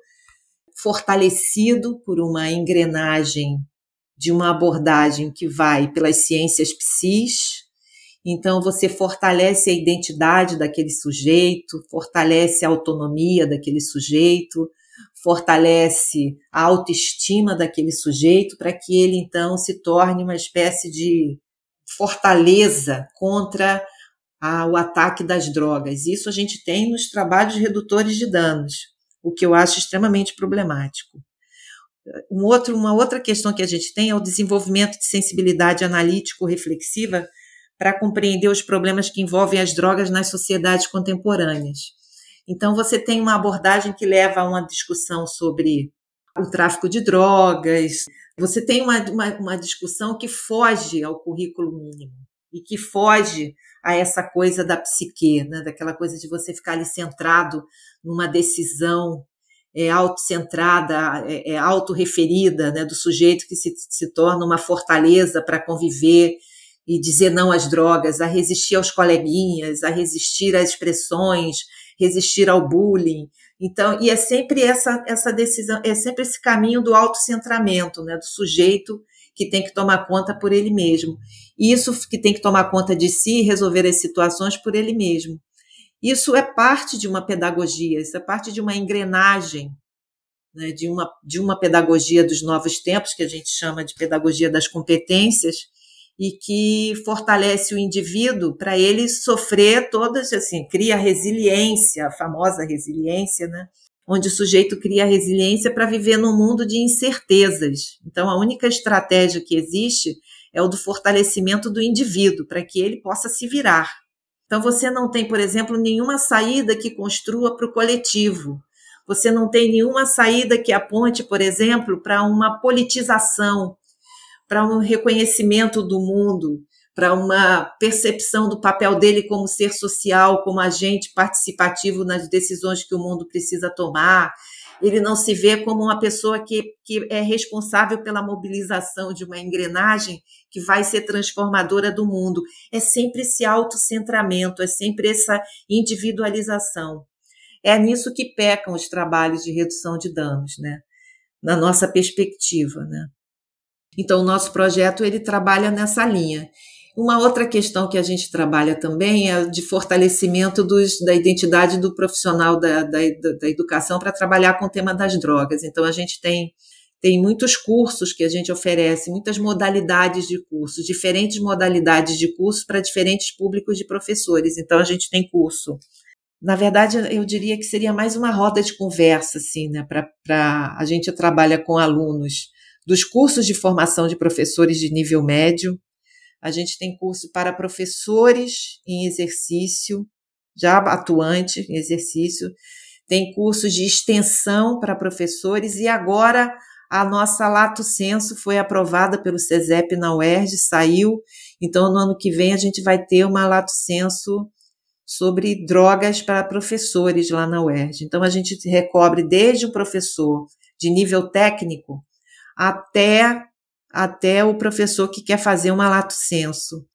fortalecido por uma engrenagem de uma abordagem que vai pelas ciências psis. Então, você fortalece a identidade daquele sujeito, fortalece a autonomia daquele sujeito, fortalece a autoestima daquele sujeito para que ele, então, se torne uma espécie de fortaleza contra ao ataque das drogas. Isso a gente tem nos trabalhos redutores de danos, o que eu acho extremamente problemático. Um outro, uma outra questão que a gente tem é o desenvolvimento de sensibilidade analítico-reflexiva para compreender os problemas que envolvem as drogas nas sociedades contemporâneas. Então, você tem uma abordagem que leva a uma discussão sobre o tráfico de drogas, você tem uma, uma, uma discussão que foge ao currículo mínimo e que foge a essa coisa da psique, né? daquela coisa de você ficar ali centrado numa decisão é, autocentrada, é, é autorreferida, né? do sujeito que se, se torna uma fortaleza para conviver e dizer não às drogas, a resistir aos coleguinhas, a resistir às expressões, resistir ao bullying. Então, e é sempre essa essa decisão, é sempre esse caminho do autocentramento, né, do sujeito que tem que tomar conta por ele mesmo. Isso que tem que tomar conta de si e resolver as situações por ele mesmo. Isso é parte de uma pedagogia, isso é parte de uma engrenagem, né, de, uma, de uma pedagogia dos novos tempos, que a gente chama de pedagogia das competências, e que fortalece o indivíduo para ele sofrer todas, assim, cria resiliência, a famosa resiliência, né? Onde o sujeito cria resiliência para viver num mundo de incertezas. Então, a única estratégia que existe é o do fortalecimento do indivíduo, para que ele possa se virar. Então, você não tem, por exemplo, nenhuma saída que construa para o coletivo. Você não tem nenhuma saída que aponte, por exemplo, para uma politização para um reconhecimento do mundo, para uma percepção do papel dele como ser social, como agente participativo nas decisões que o mundo precisa tomar. Ele não se vê como uma pessoa que, que é responsável pela mobilização de uma engrenagem que vai ser transformadora do mundo. É sempre esse autocentramento, é sempre essa individualização. É nisso que pecam os trabalhos de redução de danos, né? Na nossa perspectiva, né? Então, o nosso projeto ele trabalha nessa linha. Uma outra questão que a gente trabalha também é de fortalecimento dos, da identidade do profissional da, da, da educação para trabalhar com o tema das drogas. Então, a gente tem, tem muitos cursos que a gente oferece, muitas modalidades de cursos, diferentes modalidades de cursos para diferentes públicos de professores. Então, a gente tem curso. Na verdade, eu diria que seria mais uma roda de conversa, assim, né? Para a gente trabalha com alunos dos cursos de formação de professores de nível médio. A gente tem curso para professores em exercício, já atuante em exercício, tem cursos de extensão para professores e agora a nossa Lato Senso foi aprovada pelo CESEP na UERJ, saiu, então no ano que vem a gente vai ter uma Lato Senso sobre drogas para professores lá na UERJ. Então a gente recobre desde o professor de nível técnico até até o professor que quer fazer uma lato senso.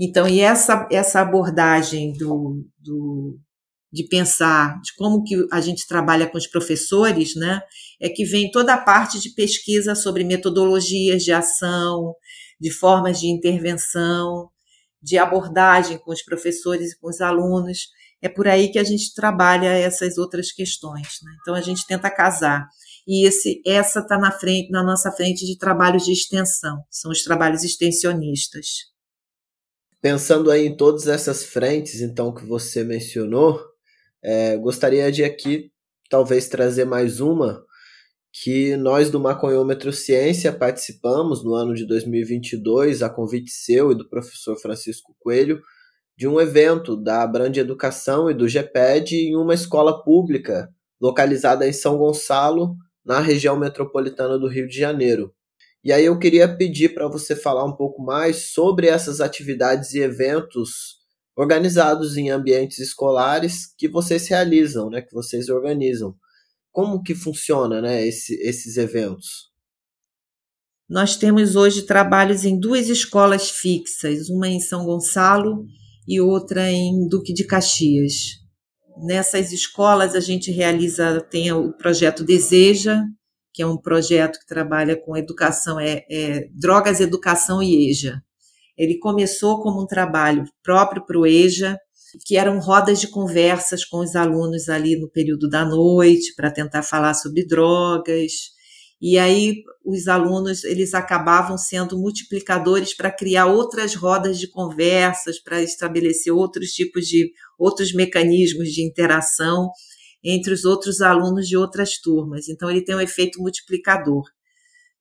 Então, e essa, essa abordagem do, do, de pensar de como que a gente trabalha com os professores, né, é que vem toda a parte de pesquisa sobre metodologias de ação, de formas de intervenção, de abordagem com os professores e com os alunos. É por aí que a gente trabalha essas outras questões. Né? Então, a gente tenta casar e esse, essa está na frente, na nossa frente de trabalhos de extensão, são os trabalhos extensionistas. Pensando aí em todas essas frentes, então, que você mencionou, é, gostaria de aqui talvez trazer mais uma que nós do Maconhômetro Ciência participamos no ano de 2022, a convite seu e do professor Francisco Coelho, de um evento da Brande Educação e do GPED em uma escola pública localizada em São Gonçalo, na região metropolitana do Rio de Janeiro. E aí eu queria pedir para você falar um pouco mais sobre essas atividades e eventos organizados em ambientes escolares que vocês realizam, né, que vocês organizam. Como que funciona, né, esse, esses eventos? Nós temos hoje trabalhos em duas escolas fixas, uma em São Gonçalo e outra em Duque de Caxias. Nessas escolas a gente realiza, tem o projeto Deseja, que é um projeto que trabalha com educação, é, é drogas, educação e EJA. Ele começou como um trabalho próprio para o EJA, que eram rodas de conversas com os alunos ali no período da noite, para tentar falar sobre drogas. E aí os alunos eles acabavam sendo multiplicadores para criar outras rodas de conversas, para estabelecer outros tipos de outros mecanismos de interação entre os outros alunos de outras turmas. Então ele tem um efeito multiplicador.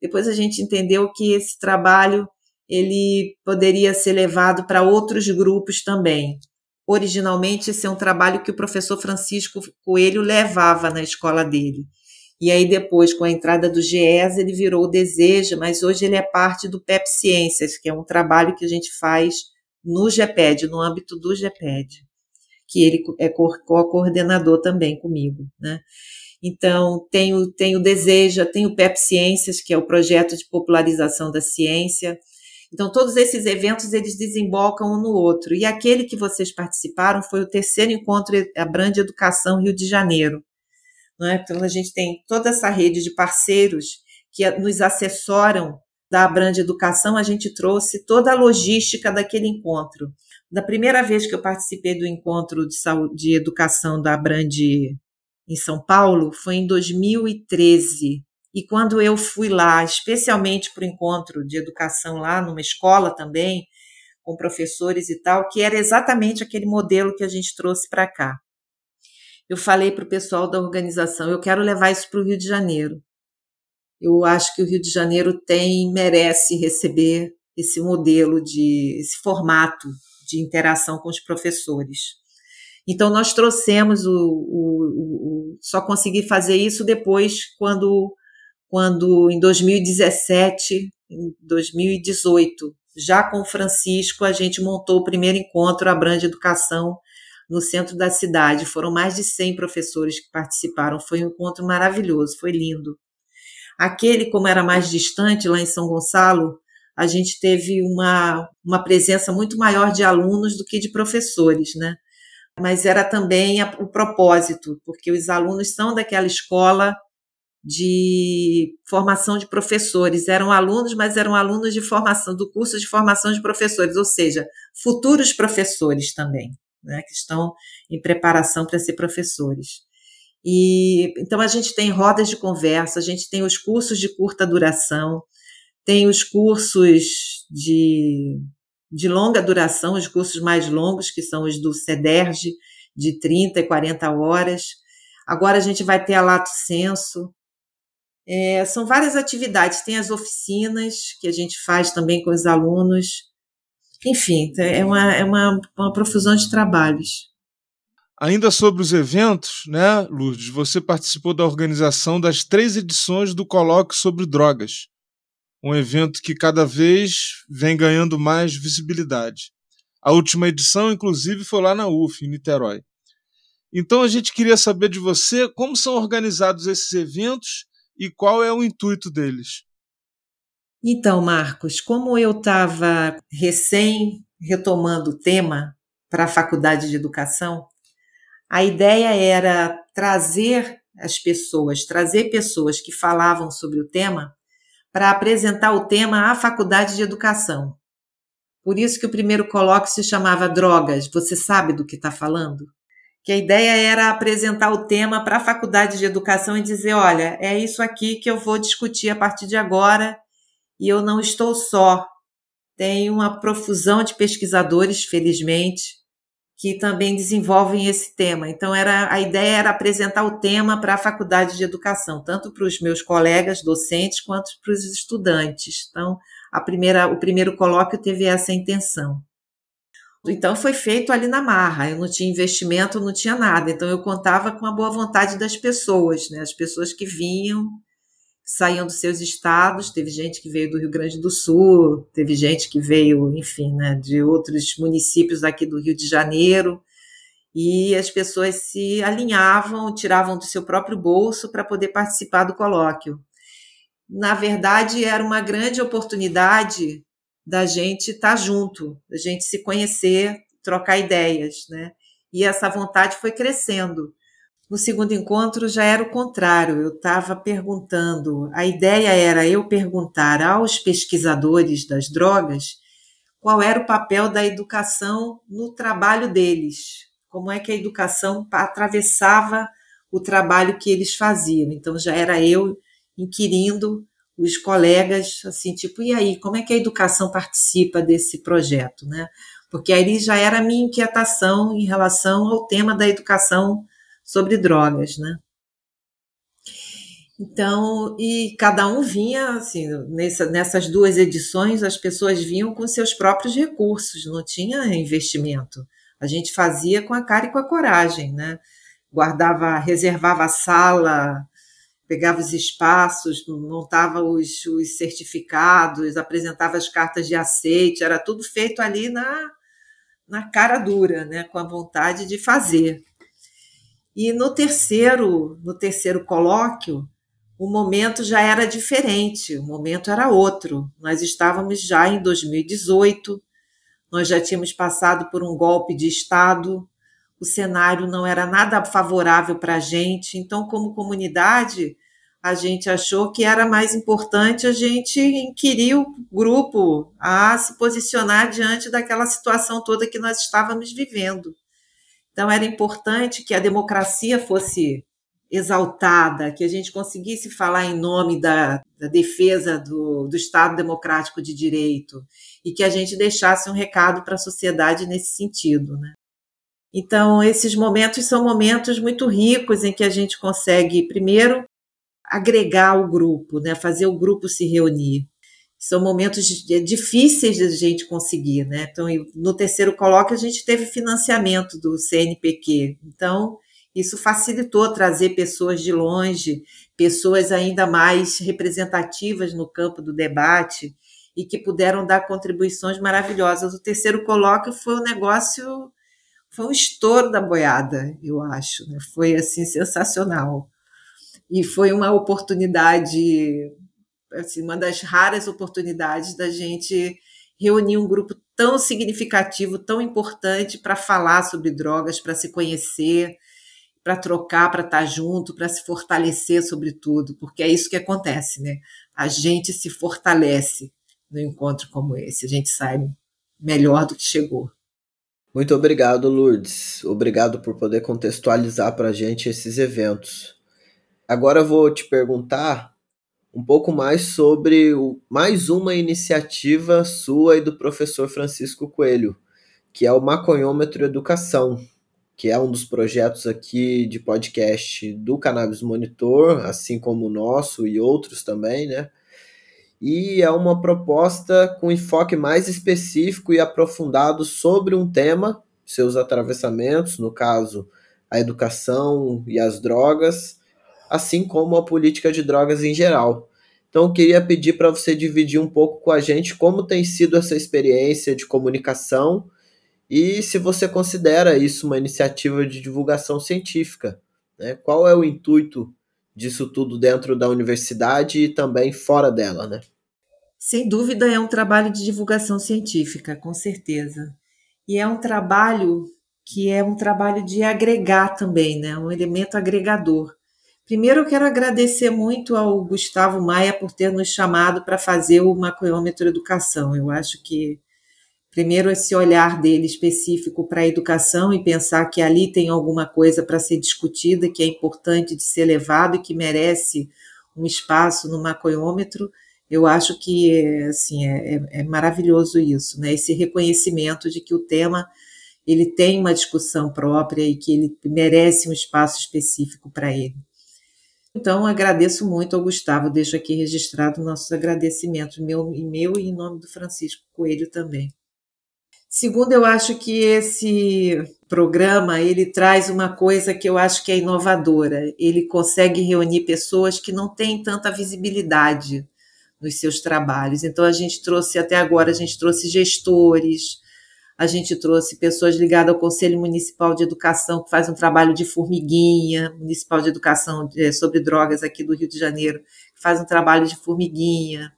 Depois a gente entendeu que esse trabalho ele poderia ser levado para outros grupos também. Originalmente esse é um trabalho que o professor Francisco Coelho levava na escola dele. E aí depois, com a entrada do GES, ele virou o Deseja, mas hoje ele é parte do PEP Ciências, que é um trabalho que a gente faz no GEPED, no âmbito do GEPED, que ele é co-coordenador também comigo, né? Então, tem o, Deseja, tem o PEP Ciências, que é o projeto de popularização da ciência. Então, todos esses eventos, eles desembocam um no outro. E aquele que vocês participaram foi o terceiro encontro Abrande Educação Rio de Janeiro, é? Então, a gente tem toda essa rede de parceiros que nos assessoram da Abrande Educação, a gente trouxe toda a logística daquele encontro. Da primeira vez que eu participei do encontro de, saúde, de educação da Abrande em São Paulo foi em 2013. E quando eu fui lá, especialmente para o encontro de educação lá numa escola também, com professores e tal, que era exatamente aquele modelo que a gente trouxe para cá eu falei para o pessoal da organização, eu quero levar isso para o Rio de Janeiro. Eu acho que o Rio de Janeiro tem, merece receber esse modelo de, esse formato de interação com os professores. Então nós trouxemos o, o, o só consegui fazer isso depois quando, quando em 2017, em 2018, já com o Francisco, a gente montou o primeiro encontro Abrange Educação no centro da cidade. Foram mais de 100 professores que participaram. Foi um encontro maravilhoso, foi lindo. Aquele, como era mais distante, lá em São Gonçalo, a gente teve uma, uma presença muito maior de alunos do que de professores, né? Mas era também a, o propósito, porque os alunos são daquela escola de formação de professores. Eram alunos, mas eram alunos de formação, do curso de formação de professores, ou seja, futuros professores também né, que estão em preparação para ser professores. E então a gente tem rodas de conversa, a gente tem os cursos de curta duração, tem os cursos de, de longa duração, os cursos mais longos, que são os do CEDERJ, de 30 e 40 horas. Agora a gente vai ter a Lato Senso. É, são várias atividades, tem as oficinas que a gente faz também com os alunos, enfim, é uma, é uma, uma profusão de trabalhos. Ainda sobre os eventos, né, Lourdes, você participou da organização das três edições do Colóquio sobre Drogas, um evento que cada vez vem ganhando mais visibilidade. A última edição, inclusive, foi lá na UF, em Niterói. Então a gente queria saber de você como são organizados esses eventos e qual é o intuito deles. Então, Marcos, como eu estava recém retomando o tema para a faculdade de educação, a ideia era trazer as pessoas, trazer pessoas que falavam sobre o tema para apresentar o tema à faculdade de educação. Por isso que o primeiro colóquio se chamava Drogas. Você sabe do que está falando? Que a ideia era apresentar o tema para a faculdade de educação e dizer: olha, é isso aqui que eu vou discutir a partir de agora e eu não estou só. Tem uma profusão de pesquisadores, felizmente, que também desenvolvem esse tema. Então, era, a ideia era apresentar o tema para a faculdade de educação, tanto para os meus colegas docentes quanto para os estudantes. Então, a primeira, o primeiro colóquio teve essa intenção. Então, foi feito ali na marra. Eu não tinha investimento, não tinha nada. Então, eu contava com a boa vontade das pessoas, né? as pessoas que vinham saíam dos seus estados. Teve gente que veio do Rio Grande do Sul, teve gente que veio, enfim, né, de outros municípios aqui do Rio de Janeiro. E as pessoas se alinhavam, tiravam do seu próprio bolso para poder participar do colóquio. Na verdade, era uma grande oportunidade da gente estar tá junto, da gente se conhecer, trocar ideias, né? E essa vontade foi crescendo. No segundo encontro já era o contrário, eu estava perguntando, a ideia era eu perguntar aos pesquisadores das drogas qual era o papel da educação no trabalho deles, como é que a educação atravessava o trabalho que eles faziam. Então já era eu inquirindo os colegas, assim, tipo, e aí, como é que a educação participa desse projeto, né? Porque aí já era a minha inquietação em relação ao tema da educação sobre drogas, né? Então, e cada um vinha, assim, nessa, nessas duas edições, as pessoas vinham com seus próprios recursos, não tinha investimento. A gente fazia com a cara e com a coragem, né? Guardava, reservava a sala, pegava os espaços, montava os, os certificados, apresentava as cartas de aceite, era tudo feito ali na, na cara dura, né? Com a vontade de fazer. E no terceiro, no terceiro colóquio, o momento já era diferente, o momento era outro. Nós estávamos já em 2018, nós já tínhamos passado por um golpe de Estado, o cenário não era nada favorável para a gente, então, como comunidade, a gente achou que era mais importante a gente inquirir o grupo a se posicionar diante daquela situação toda que nós estávamos vivendo. Então, era importante que a democracia fosse exaltada, que a gente conseguisse falar em nome da, da defesa do, do, Estado democrático de direito e que a gente deixasse um recado para a sociedade nesse sentido. Né? Então, esses momentos são momentos muito ricos em que a gente consegue, primeiro, agregar o grupo, né? fazer o grupo se reunir. São momentos difíceis de a gente conseguir. Né? Então, no terceiro colóquio, a gente teve financiamento do CNPq. Então, isso facilitou trazer pessoas de longe, pessoas ainda mais representativas no campo do debate e que puderam dar contribuições maravilhosas. O terceiro colóquio foi um negócio, foi um estouro da boiada, eu acho. Né? Foi assim sensacional. E foi uma oportunidade, assim, uma das raras oportunidades da gente reunir um grupo tão significativo, tão importante para falar sobre drogas, para se conhecer, para trocar, para estar tá junto, para se fortalecer sobretudo, porque é isso que acontece, né? A gente se fortalece no encontro como esse, a gente sai melhor do que chegou. Muito obrigado, Lourdes. Obrigado por poder contextualizar para a gente esses eventos. Agora eu vou te perguntar um pouco mais sobre o, mais uma iniciativa sua e do professor Francisco Coelho, que é o Maconhômetro Educação, que é um dos projetos aqui de podcast do Cannabis Monitor, assim como o nosso e outros também, né? E é uma proposta com enfoque mais específico e aprofundado sobre um tema, seus atravessamentos, no caso, a educação e as drogas, assim como a política de drogas em geral. Então, eu queria pedir para você dividir um pouco com a gente como tem sido essa experiência de comunicação e se você considera isso uma iniciativa de divulgação científica. Né? Qual é o intuito disso tudo dentro da universidade e também fora dela? Né? Sem dúvida, é um trabalho de divulgação científica, com certeza. E é um trabalho que é um trabalho de agregar também, né? um elemento agregador. Primeiro, eu quero agradecer muito ao Gustavo Maia por ter nos chamado para fazer o Maconhômetro Educação. Eu acho que primeiro esse olhar dele específico para a educação e pensar que ali tem alguma coisa para ser discutida, que é importante de ser levado e que merece um espaço no maconhômetro, eu acho que assim, é, é, é maravilhoso isso, né? esse reconhecimento de que o tema ele tem uma discussão própria e que ele merece um espaço específico para ele. Então, agradeço muito ao Gustavo, deixo aqui registrado nossos agradecimentos, meu, meu e em nome do Francisco Coelho também. Segundo, eu acho que esse programa ele traz uma coisa que eu acho que é inovadora. Ele consegue reunir pessoas que não têm tanta visibilidade nos seus trabalhos. Então a gente trouxe até agora a gente trouxe gestores, a gente trouxe pessoas ligadas ao Conselho Municipal de Educação que faz um trabalho de formiguinha, Municipal de Educação é, sobre drogas aqui do Rio de Janeiro, que faz um trabalho de formiguinha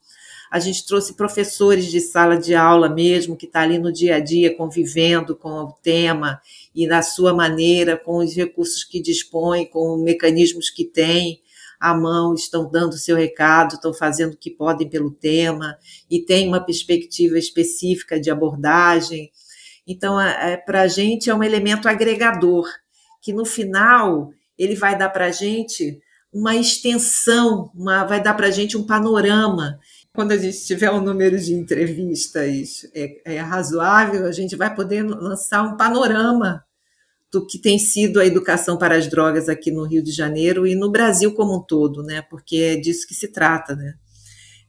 a gente trouxe professores de sala de aula mesmo, que está ali no dia a dia convivendo com o tema e na sua maneira, com os recursos que dispõe, com os mecanismos que tem à mão, estão dando seu recado, estão fazendo o que podem pelo tema e tem uma perspectiva específica de abordagem. Então, para a gente é um elemento agregador, que no final ele vai dar para a gente uma extensão, uma, vai dar para a gente um panorama. Quando a gente tiver um número de entrevistas é, é razoável, a gente vai poder lançar um panorama do que tem sido a educação para as drogas aqui no Rio de Janeiro e no Brasil como um todo, né? Porque é disso que se trata, né?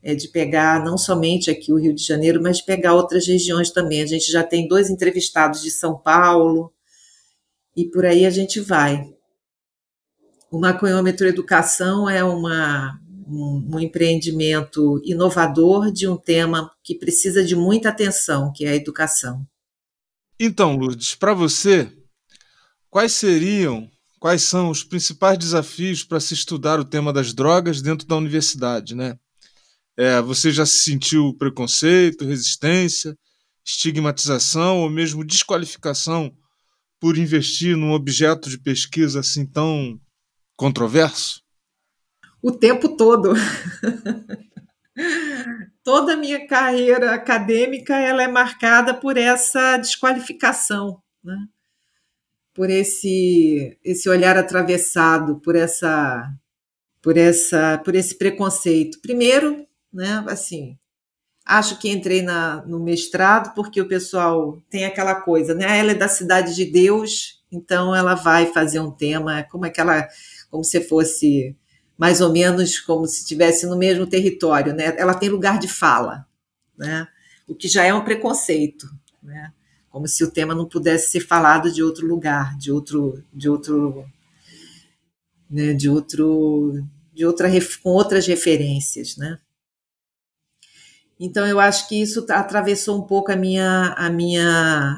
É de pegar não somente aqui o Rio de Janeiro, mas pegar outras regiões também. A gente já tem dois entrevistados de São Paulo e por aí a gente vai. O Maconhômetro Educação é uma, um, um empreendimento inovador de um tema que precisa de muita atenção, que é a educação. Então, Lourdes, para você, Quais seriam, quais são os principais desafios para se estudar o tema das drogas dentro da universidade, né? É, você já se sentiu preconceito, resistência, estigmatização ou mesmo desqualificação por investir num objeto de pesquisa assim tão controverso? O tempo todo. Toda a minha carreira acadêmica ela é marcada por essa desqualificação, né? por esse esse olhar atravessado, por essa por essa por esse preconceito. Primeiro, né, assim, acho que entrei na, no mestrado porque o pessoal tem aquela coisa, né? Ela é da cidade de Deus, então ela vai fazer um tema como aquela como se fosse mais ou menos como se estivesse no mesmo território, né? Ela tem lugar de fala, né? O que já é um preconceito, né? como se o tema não pudesse ser falado de outro lugar, de outro, de outro, né, de outro, de outra com outras referências, né? Então eu acho que isso atravessou um pouco a minha, a minha,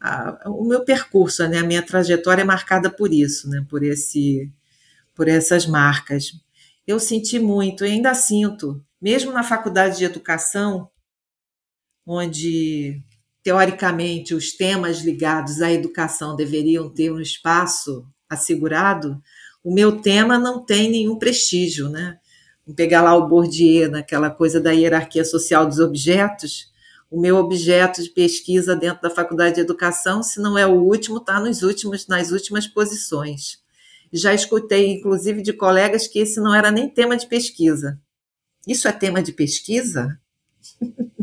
a, o meu percurso, né? A minha trajetória é marcada por isso, né? Por esse, por essas marcas. Eu senti muito, e ainda sinto, mesmo na faculdade de educação, onde teoricamente, os temas ligados à educação deveriam ter um espaço assegurado, o meu tema não tem nenhum prestígio, né? Vamos pegar lá o Bourdieu, naquela coisa da hierarquia social dos objetos, o meu objeto de pesquisa dentro da faculdade de educação, se não é o último, está nos últimos, nas últimas posições. Já escutei, inclusive, de colegas que esse não era nem tema de pesquisa. Isso é tema de pesquisa?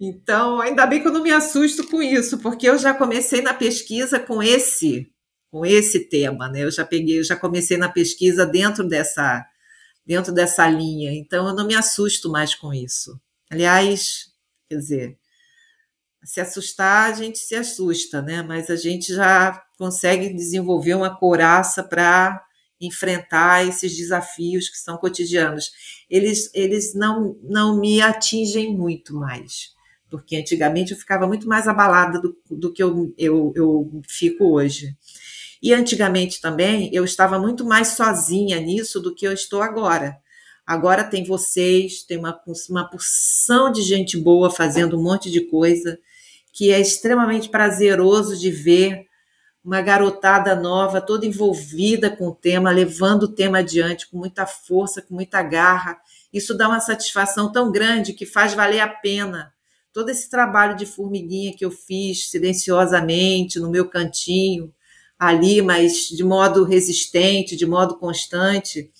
Então, ainda bem que eu não me assusto com isso, porque eu já comecei na pesquisa com esse com esse tema, né? Eu já peguei, eu já comecei na pesquisa dentro dessa dentro dessa linha. Então eu não me assusto mais com isso. Aliás, quer dizer, se assustar, a gente se assusta, né? Mas a gente já consegue desenvolver uma couraça para enfrentar esses desafios que são cotidianos. Eles, eles não, não me atingem muito mais porque antigamente eu ficava muito mais abalada do, do que eu, eu, eu fico hoje. E antigamente também eu estava muito mais sozinha nisso do que eu estou agora. Agora tem vocês, tem uma, uma porção de gente boa fazendo um monte de coisa que é extremamente prazeroso de ver uma garotada nova, toda envolvida com o tema, levando o tema adiante com muita força, com muita garra. Isso dá uma satisfação tão grande que faz valer a pena todo esse trabalho de formiguinha que eu fiz silenciosamente no meu cantinho ali, mas de modo resistente, de modo constante,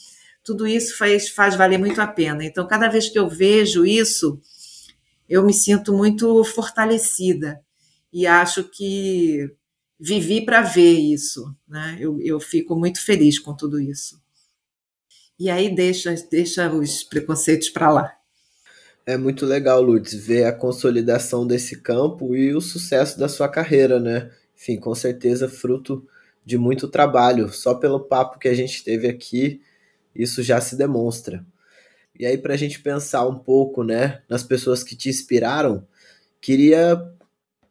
tudo isso faz, faz valer muito a pena. Então, cada vez que eu vejo isso, eu me sinto muito fortalecida e acho que vivi para ver isso, né? Eu, eu fico muito feliz com tudo isso. E aí deixa, deixa os preconceitos para lá. É muito legal, Lutz, ver a consolidação desse campo e o sucesso da sua carreira, né? Enfim, com certeza fruto de muito trabalho. Só pelo papo que a gente teve aqui, isso já se demonstra. E aí, para a gente pensar um pouco, né, nas pessoas que te inspiraram, queria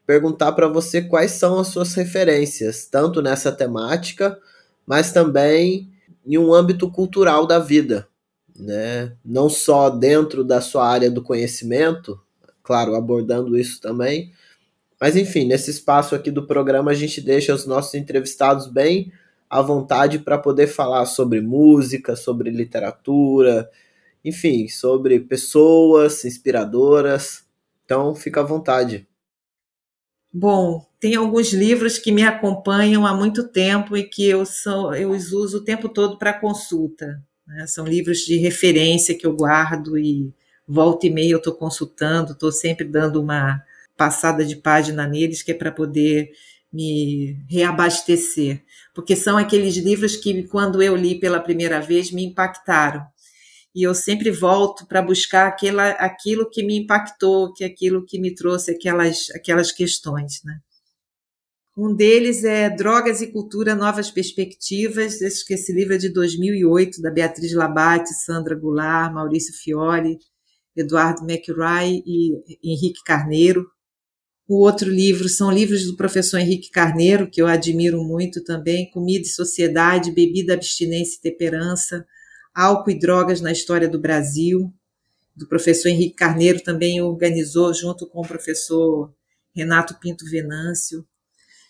perguntar para você quais são as suas referências, tanto nessa temática, mas também em um âmbito cultural da vida né? Não só dentro da sua área do conhecimento, claro, abordando isso também, mas enfim, nesse espaço aqui do programa a gente deixa os nossos entrevistados bem à vontade para poder falar sobre música, sobre literatura, enfim, sobre pessoas inspiradoras. Então, fica à vontade. Bom, tem alguns livros que me acompanham há muito tempo e que eu, sou, eu os uso o tempo todo para consulta. Né? São livros de referência que eu guardo e volta e meia eu estou consultando, estou sempre dando uma passada de página neles, que é para poder me reabastecer. Porque são aqueles livros que, quando eu li pela primeira vez, me impactaram e eu sempre volto para buscar aquela, aquilo que me impactou, que é aquilo que me trouxe aquelas, aquelas questões, né? Um deles é Drogas e Cultura, Novas Perspectivas, acho que esse livro é de 2008, da Beatriz Labate, Sandra Goulart, Maurício Fiore, Eduardo McRae e Henrique Carneiro. O outro livro são livros do professor Henrique Carneiro, que eu admiro muito também, Comida e Sociedade, Bebida, Abstinência e Temperança, Álcool e Drogas na História do Brasil, do professor Henrique Carneiro, também organizou junto com o professor Renato Pinto Venâncio.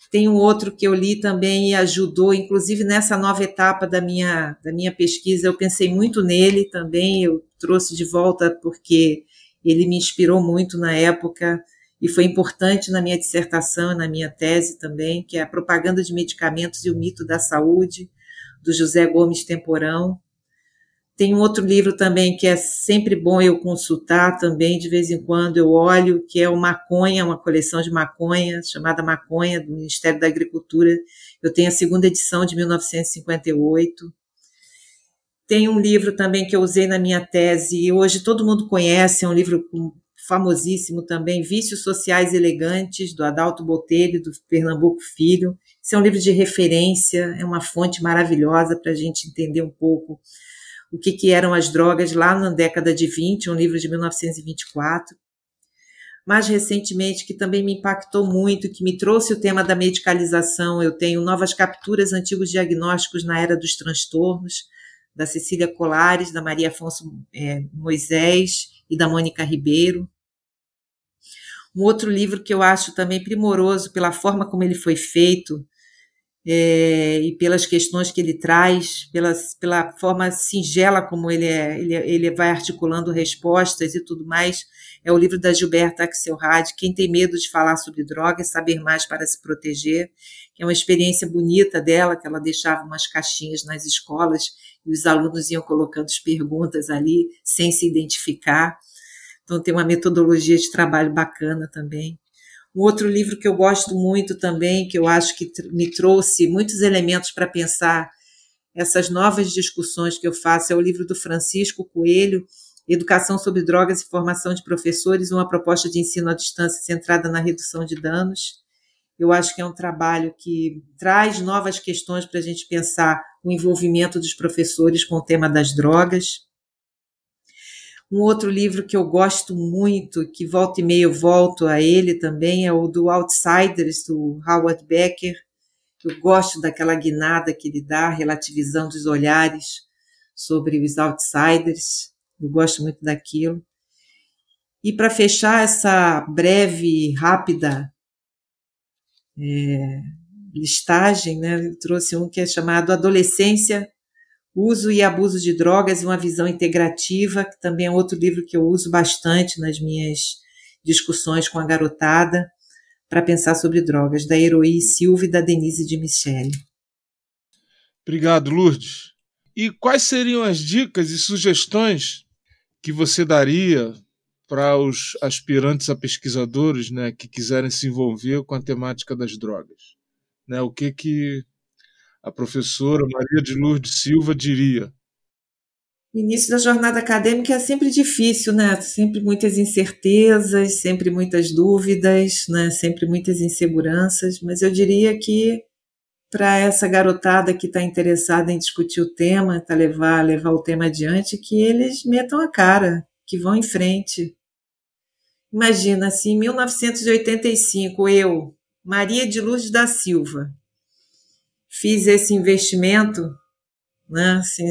Tem um outro que eu li também e ajudou, inclusive nessa nova etapa da minha, da minha pesquisa, eu pensei muito nele também, eu trouxe de volta porque ele me inspirou muito na época e foi importante na minha dissertação na minha tese também, que é a Propaganda de Medicamentos e o Mito da Saúde, do José Gomes Temporão. Tem um outro livro também que é sempre bom eu consultar também, de vez em quando eu olho, que é o Maconha, uma coleção de maconha, chamada Maconha, do Ministério da Agricultura. Eu tenho a segunda edição de 1958. Tem um livro também que eu usei na minha tese, e hoje todo mundo conhece, é um livro famosíssimo também, Vícios Sociais Elegantes, do Adalto Botelho, do Pernambuco Filho. Esse é um livro de referência, é uma fonte maravilhosa para a gente entender um pouco o que, que eram as drogas lá na década de 20, um livro de 1924. Mais recentemente, que também me impactou muito, que me trouxe o tema da medicalização, eu tenho Novas Capturas, Antigos Diagnósticos na Era dos Transtornos, da Cecília Colares, da Maria Afonso é, Moisés e da Mônica Ribeiro. Um outro livro que eu acho também primoroso pela forma como ele foi feito, é, e pelas questões que ele traz, pela, pela forma singela como ele, é, ele, ele vai articulando respostas e tudo mais, é o livro da Gilberta Axelrad, Quem tem medo de falar sobre drogas, saber mais para se proteger, é uma experiência bonita dela, que ela deixava umas caixinhas nas escolas e os alunos iam colocando as perguntas ali sem se identificar. Então tem uma metodologia de trabalho bacana também. Um outro livro que eu gosto muito também, que eu acho que me trouxe muitos elementos para pensar essas novas discussões que eu faço, é o livro do Francisco Coelho, Educação sobre Drogas e Formação de Professores, uma proposta de ensino à distância centrada na redução de danos. Eu acho que é um trabalho que traz novas questões para a gente pensar o envolvimento dos professores com o tema das drogas. Um outro livro que eu gosto muito, que volta e meia eu volto a ele também, é o do Outsiders, do Howard Becker. Eu gosto daquela guinada que ele dá, relativizando os olhares sobre os outsiders. Eu gosto muito daquilo. E para fechar essa breve, rápida é, listagem, né, eu trouxe um que é chamado Adolescência Uso e Abuso de Drogas e uma Visão Integrativa, que também é outro livro que eu uso bastante nas minhas discussões com a garotada para pensar sobre drogas, da Heroí Silva e da Denise de Michele. Obrigado, Lourdes. E quais seriam as dicas e sugestões que você daria para os aspirantes a pesquisadores né, que quiserem se envolver com a temática das drogas? Né, o que, que a professora Maria de Lourdes Silva diria? Início da jornada acadêmica é sempre difícil, né? Sempre muitas incertezas, sempre muitas dúvidas, né? Sempre muitas inseguranças, mas eu diria que para essa garotada que está interessada em discutir o tema, tá levar levar o tema adiante, que eles metam a cara, que vão em frente. Imagina, assim, em 1985, eu, Maria de Lourdes da Silva, fiz esse investimento, né, sem,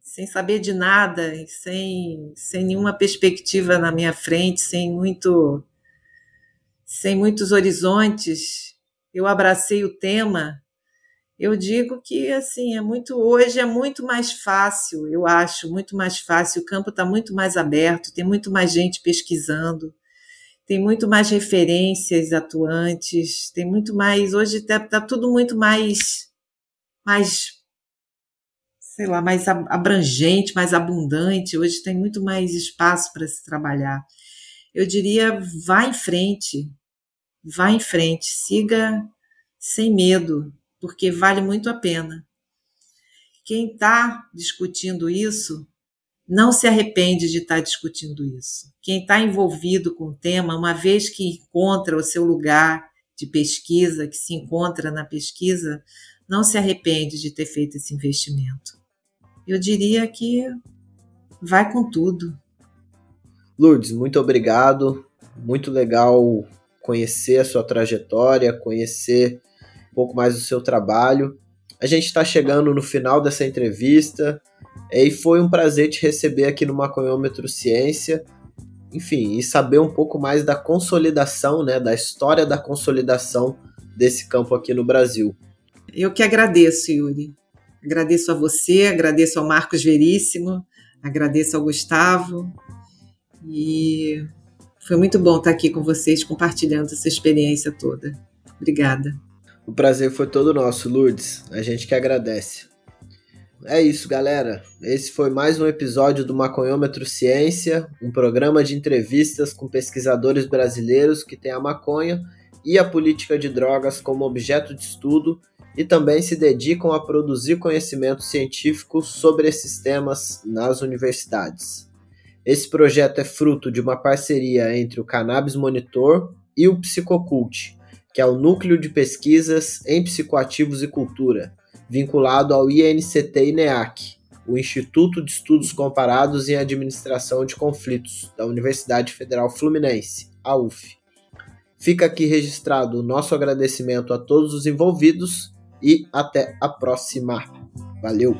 sem saber de nada, sem, sem nenhuma perspectiva na minha frente, sem muito sem muitos horizontes, eu abracei o tema. Eu digo que assim é muito hoje é muito mais fácil, eu acho muito mais fácil. O campo está muito mais aberto, tem muito mais gente pesquisando, tem muito mais referências atuantes, tem muito mais. Hoje está tá tudo muito mais, mais, sei lá, mais abrangente, mais abundante. Hoje tem muito mais espaço para se trabalhar. Eu diria, vá em frente, vá em frente, siga sem medo, porque vale muito a pena. Quem está discutindo isso não se arrepende de estar discutindo isso. Quem está envolvido com o tema, uma vez que encontra o seu lugar de pesquisa, que se encontra na pesquisa, não se arrepende de ter feito esse investimento. Eu diria que vai com tudo. Lourdes, muito obrigado. Muito legal conhecer a sua trajetória, conhecer um pouco mais do seu trabalho. A gente está chegando no final dessa entrevista e foi um prazer te receber aqui no Maconhômetro Ciência. Enfim, e saber um pouco mais da consolidação, né, da história da consolidação desse campo aqui no Brasil. Eu que agradeço, Yuri. Agradeço a você, agradeço ao Marcos Veríssimo, agradeço ao Gustavo. E foi muito bom estar aqui com vocês compartilhando essa experiência toda. Obrigada. O prazer foi todo nosso, Lourdes. A gente que agradece. É isso, galera. Esse foi mais um episódio do Maconhômetro Ciência, um programa de entrevistas com pesquisadores brasileiros que têm a maconha e a política de drogas como objeto de estudo e também se dedicam a produzir conhecimento científico sobre esses temas nas universidades. Esse projeto é fruto de uma parceria entre o Cannabis Monitor e o Psicocult, que é o Núcleo de Pesquisas em Psicoativos e Cultura, vinculado ao INCT INEAC, o Instituto de Estudos Comparados em Administração de Conflitos da Universidade Federal Fluminense, a UF. Fica aqui registrado o nosso agradecimento a todos os envolvidos e até a próxima. Valeu!